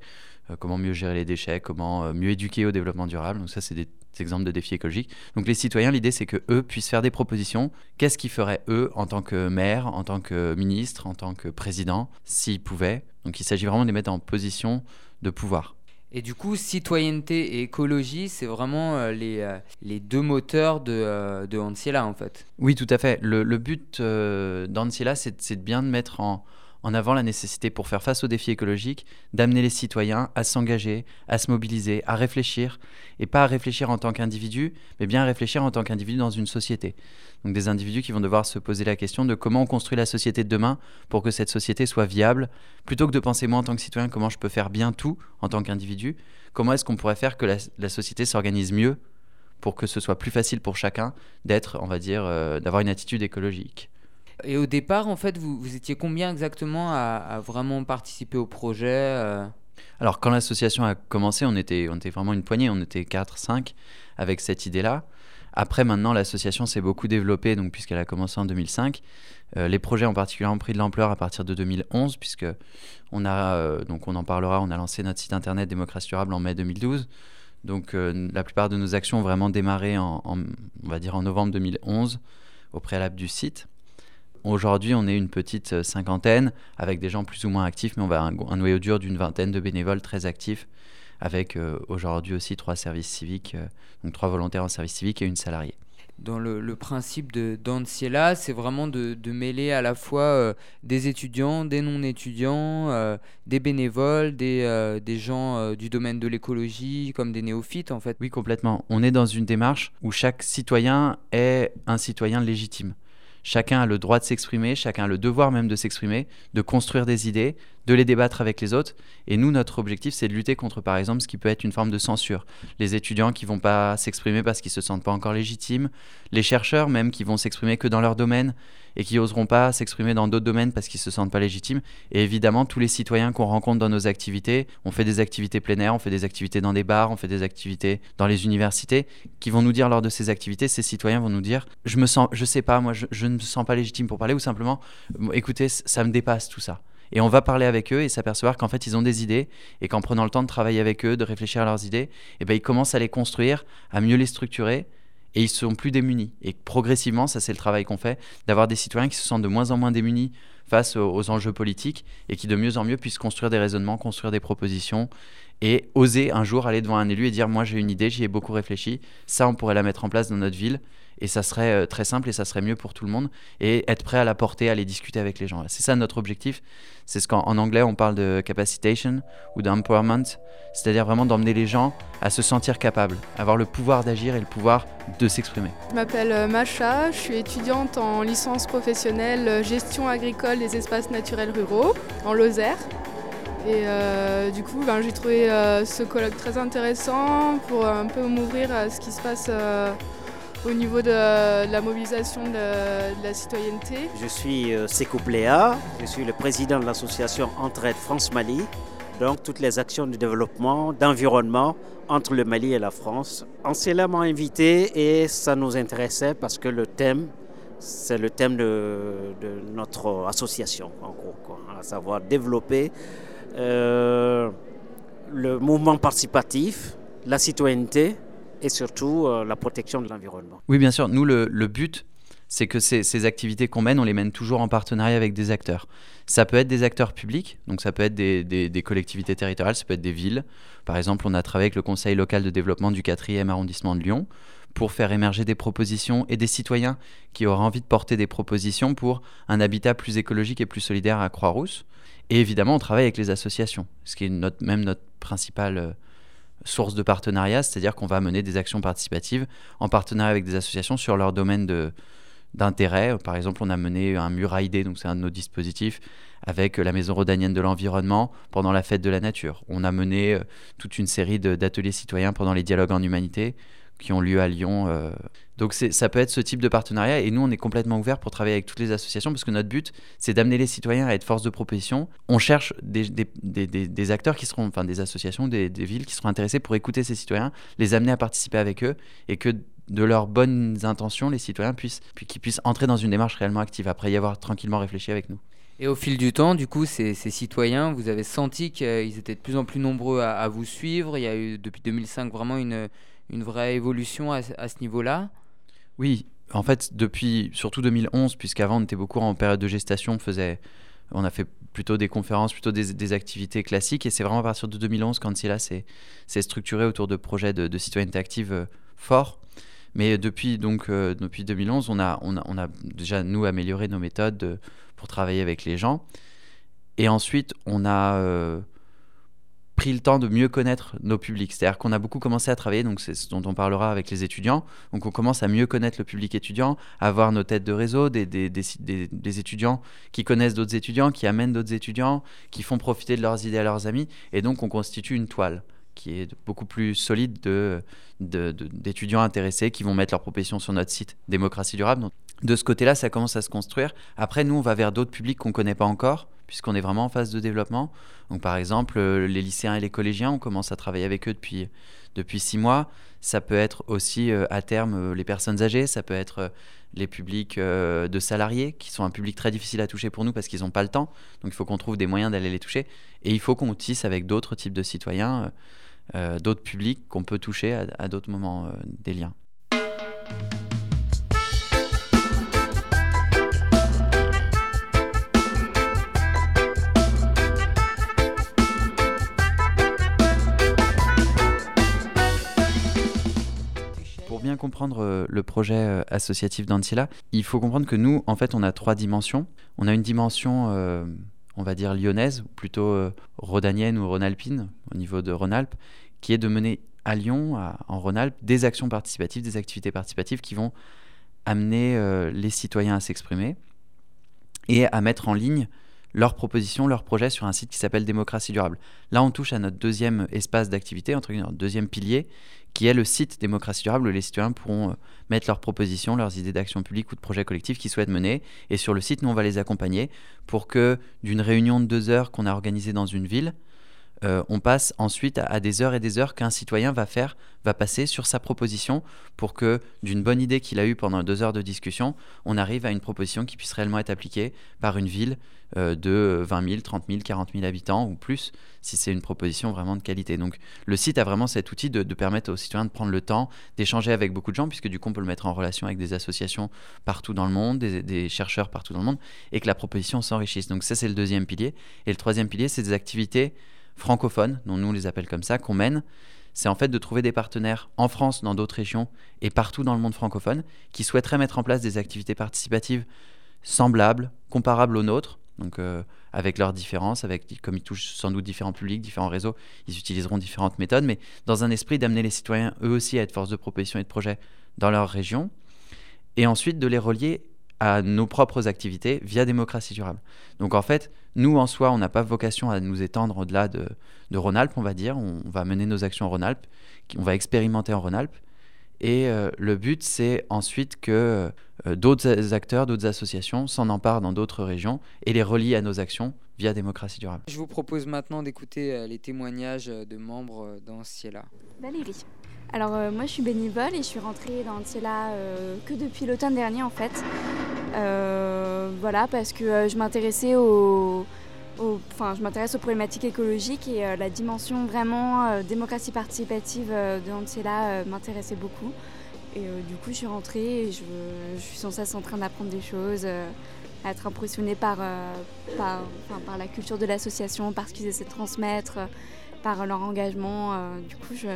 euh, comment mieux gérer les déchets, comment euh, mieux éduquer au développement durable. Donc ça, c'est des exemples de défis écologiques. Donc les citoyens, l'idée, c'est que eux puissent faire des propositions. Qu'est-ce qu'ils feraient eux en tant que maire, en tant que ministre, en tant que président, s'ils pouvaient? Donc il s'agit vraiment de les mettre en position de pouvoir. Et du coup, citoyenneté et écologie, c'est vraiment euh, les, euh, les deux moteurs de, euh, de Anciela en fait. Oui, tout à fait. Le, le but euh, d'Anciela, c'est de bien mettre en, en avant la nécessité pour faire face aux défis écologiques, d'amener les citoyens à s'engager, à se mobiliser, à réfléchir, et pas à réfléchir en tant qu'individu, mais bien à réfléchir en tant qu'individu dans une société. Donc des individus qui vont devoir se poser la question de comment on construit la société de demain pour que cette société soit viable, plutôt que de penser moi en tant que citoyen comment je peux faire bien tout en tant qu'individu, comment est-ce qu'on pourrait faire que la, société s'organise mieux pour que ce soit plus facile pour chacun d'être, on va dire, euh, d'avoir une attitude écologique? Et au départ, en fait, vous, vous étiez combien exactement à, vraiment participer au projet euh Alors, quand l'association a commencé, on était, on était vraiment une poignée, on était 4, 5 avec cette idée-là. Après, maintenant, l'association s'est beaucoup développée, donc, puisqu'elle a commencé en 2005. Euh, les projets ont particulièrement pris de l'ampleur à partir de 2011, puisque on a, euh, donc on en parlera, on a lancé notre site internet Démocratie Durable en mai 2012. Donc, euh, la plupart de nos actions ont vraiment démarré en, en, on va dire, en novembre 2011, au préalable du site. Aujourd'hui, on est une petite euh, cinquantaine, avec des gens plus ou moins actifs, mais on va un, un noyau dur d'une vingtaine de bénévoles très actifs, avec euh, aujourd'hui aussi trois services civiques, euh, donc trois volontaires en service civique et une salariée. Dans le, le principe de d'Anciela, c'est vraiment de, de mêler à la fois euh, des étudiants, des non-étudiants, des bénévoles, des, des gens du domaine de l'écologie, comme des néophytes en fait. Oui, complètement. On est dans une démarche où chaque citoyen est un citoyen légitime. Chacun a le droit de s'exprimer, chacun a le devoir même de s'exprimer, de construire des idées, de les débattre avec les autres. Et nous, notre objectif, c'est de lutter contre, par exemple, ce qui peut être une forme de censure. Les étudiants qui vont pas s'exprimer parce qu'ils se sentent pas encore légitimes, les chercheurs même qui vont s'exprimer que dans leur domaine et qui oseront pas s'exprimer dans d'autres domaines parce qu'ils se sentent pas légitimes. Et évidemment, tous les citoyens qu'on rencontre dans nos activités, on fait des activités plein on fait des activités dans des bars, on fait des activités dans les universités, qui vont nous dire lors de ces activités, ces citoyens vont nous dire, je me sens, je sais pas, moi, je ne me sens pas légitime pour parler, ou simplement, écoutez, ça me dépasse tout ça. Et on va parler avec eux et s'apercevoir qu'en fait, ils ont des idées et qu'en prenant le temps de travailler avec eux, de réfléchir à leurs idées, et ben, ils commencent à les construire, à mieux les structurer et ils sont plus démunis. Et progressivement, ça c'est le travail qu'on fait, d'avoir des citoyens qui se sentent de moins en moins démunis face aux, enjeux politiques et qui de mieux en mieux puissent construire des raisonnements, construire des propositions et oser un jour aller devant un élu et dire moi j'ai une idée, j'y ai beaucoup réfléchi, ça on pourrait la mettre en place dans notre ville Et ça serait euh, très simple et ça serait mieux pour tout le monde. Et être prêt à la porter, à les discuter avec les gens. C'est ça notre objectif. C'est ce qu'en en anglais on parle de capacitation ou d'empowerment. C'est-à-dire vraiment d'emmener les gens à se sentir capables, avoir le pouvoir d'agir et le pouvoir de s'exprimer. Je m'appelle euh, Macha, je suis étudiante en licence professionnelle euh, gestion agricole des espaces naturels ruraux en Lozère. Et du coup, ben, j'ai trouvé ce colloque très intéressant pour un peu m'ouvrir à ce qui se passe au niveau de, de la mobilisation de, la citoyenneté. Je suis euh, Sekou Pléa, je suis le président de l'association Entraide France-Mali. Donc toutes les actions de développement, d'environnement entre le Mali et la France. Ancela m'a invité et ça nous intéressait parce que le thème, c'est le thème de, de notre association, en gros, quoi, à savoir développer euh, le mouvement participatif, la citoyenneté et surtout euh, la protection de l'environnement. Oui, bien sûr. Nous, le, but, c'est que ces, activités qu'on mène, on les mène toujours en partenariat avec des acteurs. Ça peut être des acteurs publics, donc ça peut être des, collectivités territoriales, ça peut être des villes. Par exemple, on a travaillé avec le Conseil local de développement du 4e arrondissement de Lyon pour faire émerger des propositions et des citoyens qui auraient envie de porter des propositions pour un habitat plus écologique et plus solidaire à Croix-Rousse. Et évidemment, on travaille avec les associations, ce qui est même notre principale euh, source de partenariat, c'est-à-dire qu'on va mener des actions participatives en partenariat avec des associations sur leur domaine de, d'intérêt. Par exemple, on a mené un mur AID, donc c'est un de nos dispositifs, avec la Maison Rodanienne de l'Environnement pendant la fête de la nature. On a mené euh, toute une série d'ateliers citoyens pendant les dialogues en humanité qui ont lieu à Lyon. euh. Donc ça peut être ce type de partenariat et nous on est complètement ouvert pour travailler avec toutes les associations parce que notre but c'est d'amener les citoyens à être force de proposition. On cherche des, acteurs qui seront, enfin des associations, des, villes qui seront intéressés pour écouter ces citoyens, les amener à participer avec eux et que de leurs bonnes intentions les citoyens puissent, puis qu'ils puissent entrer dans une démarche réellement active après y avoir tranquillement réfléchi avec nous. Et au fil du temps, du coup, ces, citoyens, vous avez senti qu'ils étaient de plus en plus nombreux à vous suivre? Il y a eu depuis 2005 vraiment une, une vraie évolution à, ce- niveau-là. Oui, en fait, depuis surtout 2011, puisqu'avant on était beaucoup en période de gestation, on, faisait, on a fait plutôt des conférences, plutôt des, activités classiques, et c'est vraiment à partir de 2011 quand c'est là, c'est c'est structuré autour de projets de, citoyenneté active euh, forts. Mais depuis, donc, euh, depuis 2011, on a, on, a, on a déjà, nous, amélioré nos méthodes de- pour travailler avec les gens. Et ensuite, on a euh, pris le temps de mieux connaître nos publics. C'est-à-dire qu'on a beaucoup commencé à travailler, donc c'est ce dont on parlera avec les étudiants. Donc on commence à mieux connaître le public étudiant, à avoir nos têtes de réseau, des, étudiants qui connaissent d'autres étudiants, qui amènent d'autres étudiants, qui font profiter de leurs idées à leurs amis. Et donc on constitue une toile qui est beaucoup plus solide de, de- d'étudiants intéressés qui vont mettre leurs propositions sur notre site Démocratie Durable. Donc, de ce côté-là, ça commence à se construire. Après, nous, on va vers d'autres publics qu'on ne connaît pas encore, puisqu'on est vraiment en phase de développement. Donc, par exemple, euh, les lycéens et les collégiens, on commence à travailler avec eux depuis, depuis six mois. Ça peut être aussi, euh, à terme, euh, les personnes âgées, ça peut être les publics de salariés, qui sont un public très difficile à toucher pour nous parce qu'ils n'ont pas le temps. Donc, il faut qu'on trouve des moyens d'aller les toucher. Et il faut qu'on tisse avec d'autres types de citoyens, d'autres publics qu'on peut toucher à, d'autres moments des liens. Comprendre euh, le projet euh, associatif d'Ancilla, il faut comprendre que nous, en fait, on a trois dimensions. On a une dimension, euh, on va dire lyonnaise, plutôt euh, rhodanienne ou rhône-alpine, au niveau de Rhône-Alpes, qui est de mener à Lyon, en Rhône-Alpes, des actions participatives, des activités participatives qui vont amener les citoyens à s'exprimer et à mettre en ligne leurs propositions, leurs projets sur un site qui s'appelle Démocratie Durable. Là, on touche à notre deuxième espace d'activité, entre guillemets, deuxième pilier, qui est le site Démocratie Durable, où les citoyens pourront euh, mettre leurs propositions, leurs idées d'action publique ou de projets collectifs qu'ils souhaitent mener. Et sur le site, nous, on va les accompagner pour que d'une réunion de deux heures qu'on a organisée dans une ville, euh, on passe ensuite à, des heures et des heures qu'un citoyen va faire, va passer sur sa proposition pour que d'une bonne idée qu'il a eue pendant deux heures de discussion, on arrive à une proposition qui puisse réellement être appliquée par une ville euh, de 20 000, 30 000, 40 000 habitants ou plus, si c'est une proposition vraiment de qualité. Donc le site a vraiment cet outil de, de permettre aux citoyens de prendre le temps d'échanger avec beaucoup de gens, puisque du coup on peut le mettre en relation avec des associations partout dans le monde, des, des chercheurs partout dans le monde, et que la proposition s'enrichisse. Donc ça c'est le deuxième pilier. Et le troisième pilier, c'est des activités francophones, dont nous les appelle comme ça, qu'on mène. c'est en fait de trouver des partenaires en France, dans d'autres régions et partout dans le monde francophone qui souhaiteraient mettre en place des activités participatives semblables, comparables aux nôtres, donc euh, avec leurs différences, avec, comme ils touchent sans doute différents publics, différents réseaux, ils utiliseront différentes méthodes, mais dans un esprit d'amener les citoyens eux aussi à être force de proposition et de projet dans leur région, et ensuite de les relier à nos propres activités via démocratie durable. Donc en fait, nous en soi, on n'a pas vocation à nous étendre au-delà de, de Rhône-Alpes, on va dire. On, va mener nos actions en Rhône-Alpes, on va expérimenter en Rhône-Alpes. Et euh, le but, c'est ensuite que euh, d'autres acteurs, d'autres associations s'en emparent dans d'autres régions et les relient à nos actions via démocratie durable. Je vous propose maintenant d'écouter euh, les témoignages de membres dans Ciela. Valérie. Alors euh, moi je suis bénévole et je suis rentrée dans Tiela euh, que depuis l'automne dernier en fait. Euh, voilà parce que euh, je m'intéressais au, au- enfin je m'intéresse aux problématiques écologiques et la dimension vraiment démocratie participative de Antiela m'intéressait beaucoup. Et du coup je suis rentrée et je, suis sans cesse en train d'apprendre des choses, à être impressionnée par, par, par la culture de l'association, par ce qu'ils essaient de transmettre. Par leur engagement. euh, du coup, je,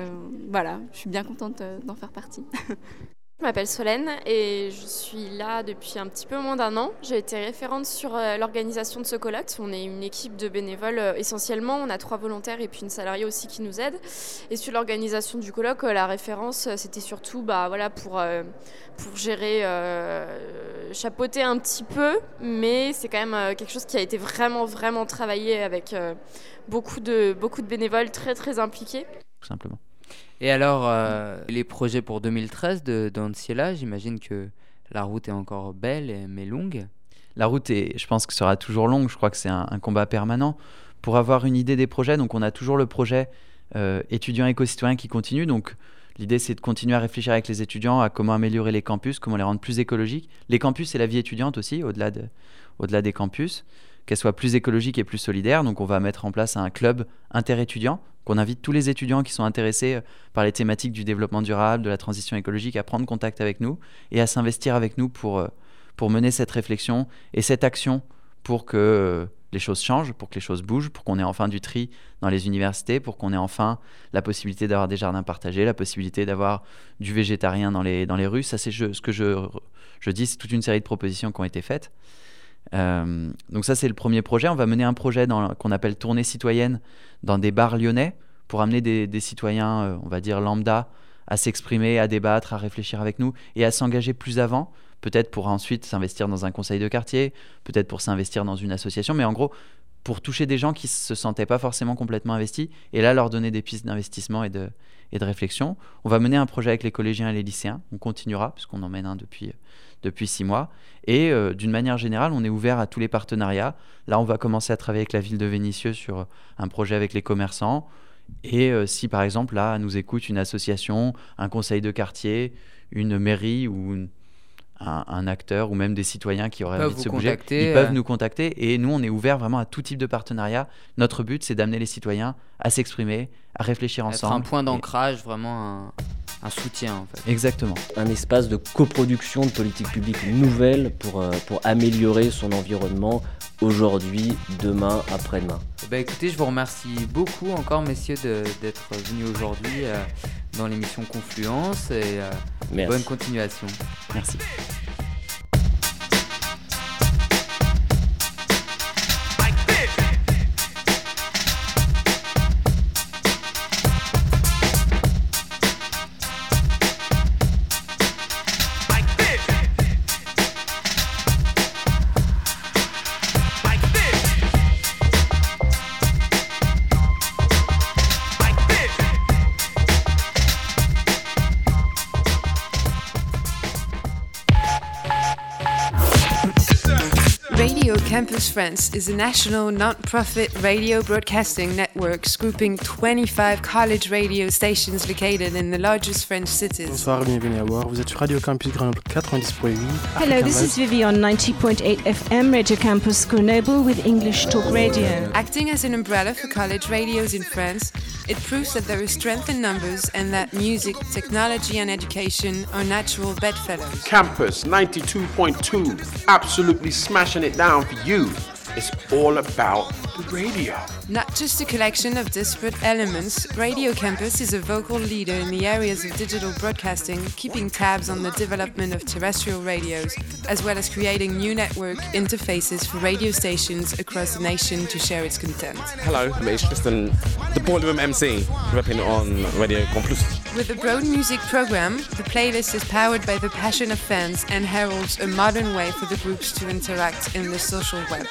voilà, je suis bien contente euh, d'en faire partie. Je m'appelle Solène et je suis là depuis un petit peu moins d'un an. J'ai été référente sur euh, l'organisation de ce colloque. On est une équipe de bénévoles euh, essentiellement. On a trois volontaires et puis une salariée aussi qui nous aide. Et sur l'organisation du colloque, euh, la référence, c'était surtout bah, voilà, pour, pour gérer, euh, chapeauter un petit peu. Mais c'est quand même quelque chose qui a été vraiment, vraiment travaillé avec beaucoup, de, beaucoup de bénévoles très, très impliqués. Tout simplement. Et alors, euh, les projets pour 2013 de d'Anciela, j'imagine que la route est encore belle et- mais longue. La route, est, je pense que sera toujours longue. Je crois que c'est un, combat permanent. Pour avoir une idée des projets, donc on a toujours le projet euh, étudiant éco-citoyen qui continue. Donc l'idée, c'est de continuer à réfléchir avec les étudiants à comment améliorer les campus, comment les rendre plus écologiques. Les campus, c'est la vie étudiante aussi, au-delà de, au-delà des campus, qu'elle soit plus écologique et plus solidaire. Donc on va mettre en place un club interétudiant qu'on invite tous les étudiants qui sont intéressés euh, par les thématiques du développement durable, de la transition écologique, à prendre contact avec nous et à s'investir avec nous pour, euh, pour mener cette réflexion et cette action pour que euh, les choses changent, pour que les choses bougent, pour qu'on ait enfin du tri dans les universités, pour qu'on ait enfin la possibilité d'avoir des jardins partagés, la possibilité d'avoir du végétarien dans les, dans les rues. Ça, c'est ce que je, je dis, c'est toute une série de propositions qui ont été faites. Euh, donc ça, c'est le premier projet. On va mener un projet qu'on appelle tournée citoyenne dans des bars lyonnais pour amener des, citoyens, euh, on va dire lambda, à s'exprimer, à débattre, à réfléchir avec nous et à s'engager plus avant, peut-être pour ensuite s'investir dans un conseil de quartier, peut-être pour s'investir dans une association, mais en gros, pour toucher des gens qui se sentaient pas forcément complètement investis et là leur donner des pistes d'investissement et de, et de réflexion. On va mener un projet avec les collégiens et les lycéens, on continuera puisqu'on en mène un depuis, depuis six mois. Et euh, d'une manière générale, on est ouvert à tous les partenariats. Là, on va commencer à travailler avec la ville de Vénissieux sur un projet avec les commerçants. Et euh, si par exemple là nous écoute une association, un conseil de quartier, une mairie ou une- un, un acteur ou même des citoyens qui auraient envie de se bouger, contacter, ils peuvent euh. nous contacter et nous on est ouvert vraiment à tout type de partenariat. Notre but c'est d'amener les citoyens à s'exprimer, à réfléchir Être ensemble. un point Et- d'ancrage, vraiment un, un soutien en fait. Exactement. Un espace de coproduction de politiques publiques nouvelles pour, euh, pour améliorer son environnement aujourd'hui, demain, après-demain. Ben, écoutez, je vous remercie beaucoup encore, messieurs, d'être venus aujourd'hui euh, dans l'émission Confluence et euh, bonne continuation. Merci. Campus France is a national non-profit radio broadcasting network grouping 25 college radio stations located in the largest French cities. Bonsoir, bienvenue à bord. Vous êtes sur Radio Campus Grenoble 90.8. Hello, this is Vivi on 90.8 FM Radio Campus Grenoble with English Talk Radio. Acting as an umbrella for college radios in France, it proves that there is strength in numbers and that music, technology, and education are natural bedfellows. Campus 92.2, absolutely smashing it down for you you is all about the radio. Not just a collection of disparate elements, Radio Campus is a vocal leader in the areas of digital broadcasting, keeping tabs on the development of terrestrial radios, as well as creating new network interfaces for radio stations across the nation to share its content. Hello, it's Tristan, the Boiler Room MC, repping on Radio Campus. With a broad music program, the playlist is powered by the passion of fans and heralds a modern way for the groups to interact in the social web.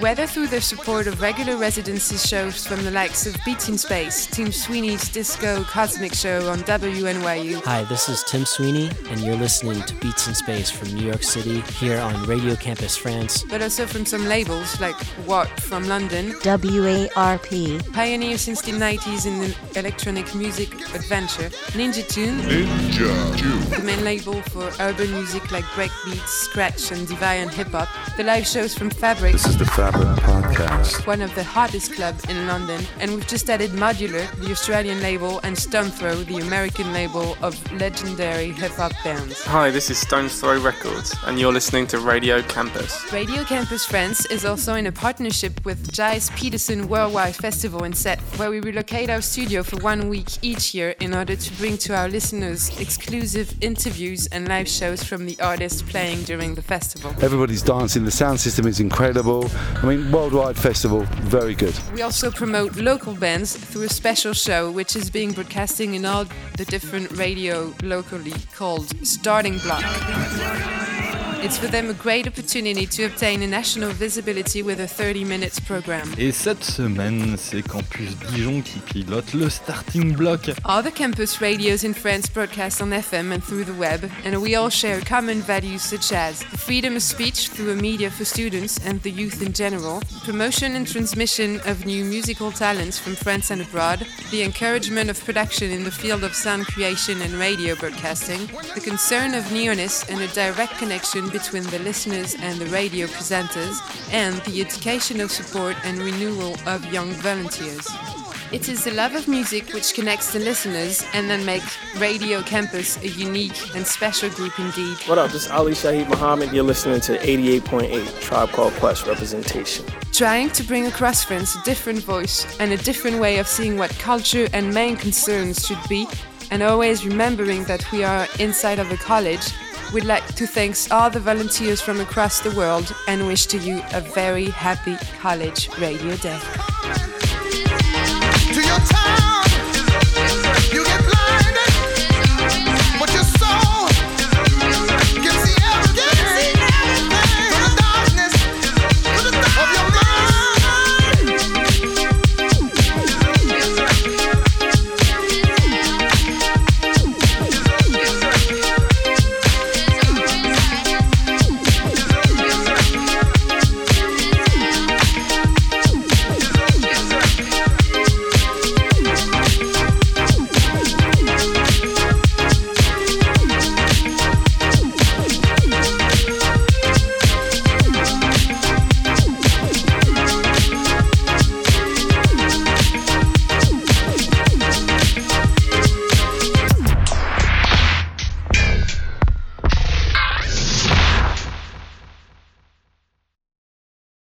Whether through the support of regular residency shows from the likes of Beats in Space, Tim Sweeney's Disco Cosmic Show on WNYU, Hi, this is Tim Sweeney, and you're listening to Beats in Space from New York City here on Radio Campus France. but also from some labels like What from London, WARP. pioneer since the 90s in the electronic music adventure, Ninja Tune, Ninja Tune. the main label for urban music like breakbeats, scratch, and Deviant hip hop, the live shows from Fabric. This is the Fabric Podcast. one of the hottest clubs in London, and we've just added Modular, the Australian label, and Stone Throw, the American label of legendary hip hop bands. Hi, this is Stone Throw Records, and you're listening to Radio Campus. Radio Campus France is also in a partnership with Giles Peterson Worldwide Festival and Set, where we relocate our studio for one week each year in order to bring to our listeners exclusive interviews and live shows from the artists playing during the festival. Everybody's dancing, the sound system is incredible. I mean, worldwide festival, very good. We also promote local bands through a special show which is being broadcasting in all the different radio locally called Starting Block. It's for them a great opportunity to obtain a national visibility with a 30 minutes program. Et cette semaine, c'est Campus Dijon qui pilote le starting block. All the campus radios in France broadcast on FM and through the web, and we all share common values such as the freedom of speech through a media for students and the youth in general, promotion and transmission of new musical talents from France and abroad, the encouragement of production in the field of sound creation and radio broadcasting, the concern of nearness and a direct connection between the listeners and the radio presenters, and the educational support and renewal of young volunteers. It is the love of music which connects the listeners and then makes Radio Campus a unique and special group indeed. What up? This is Ali Shaheed Muhammad. You're listening to 88.8 Tribe Called Quest Representation. Trying to bring across France a different voice and a different way of seeing what culture and main concerns should be, and always remembering that we are inside of a college, we'd like to thank all the volunteers from across the world and wish to you a very happy College Radio Day.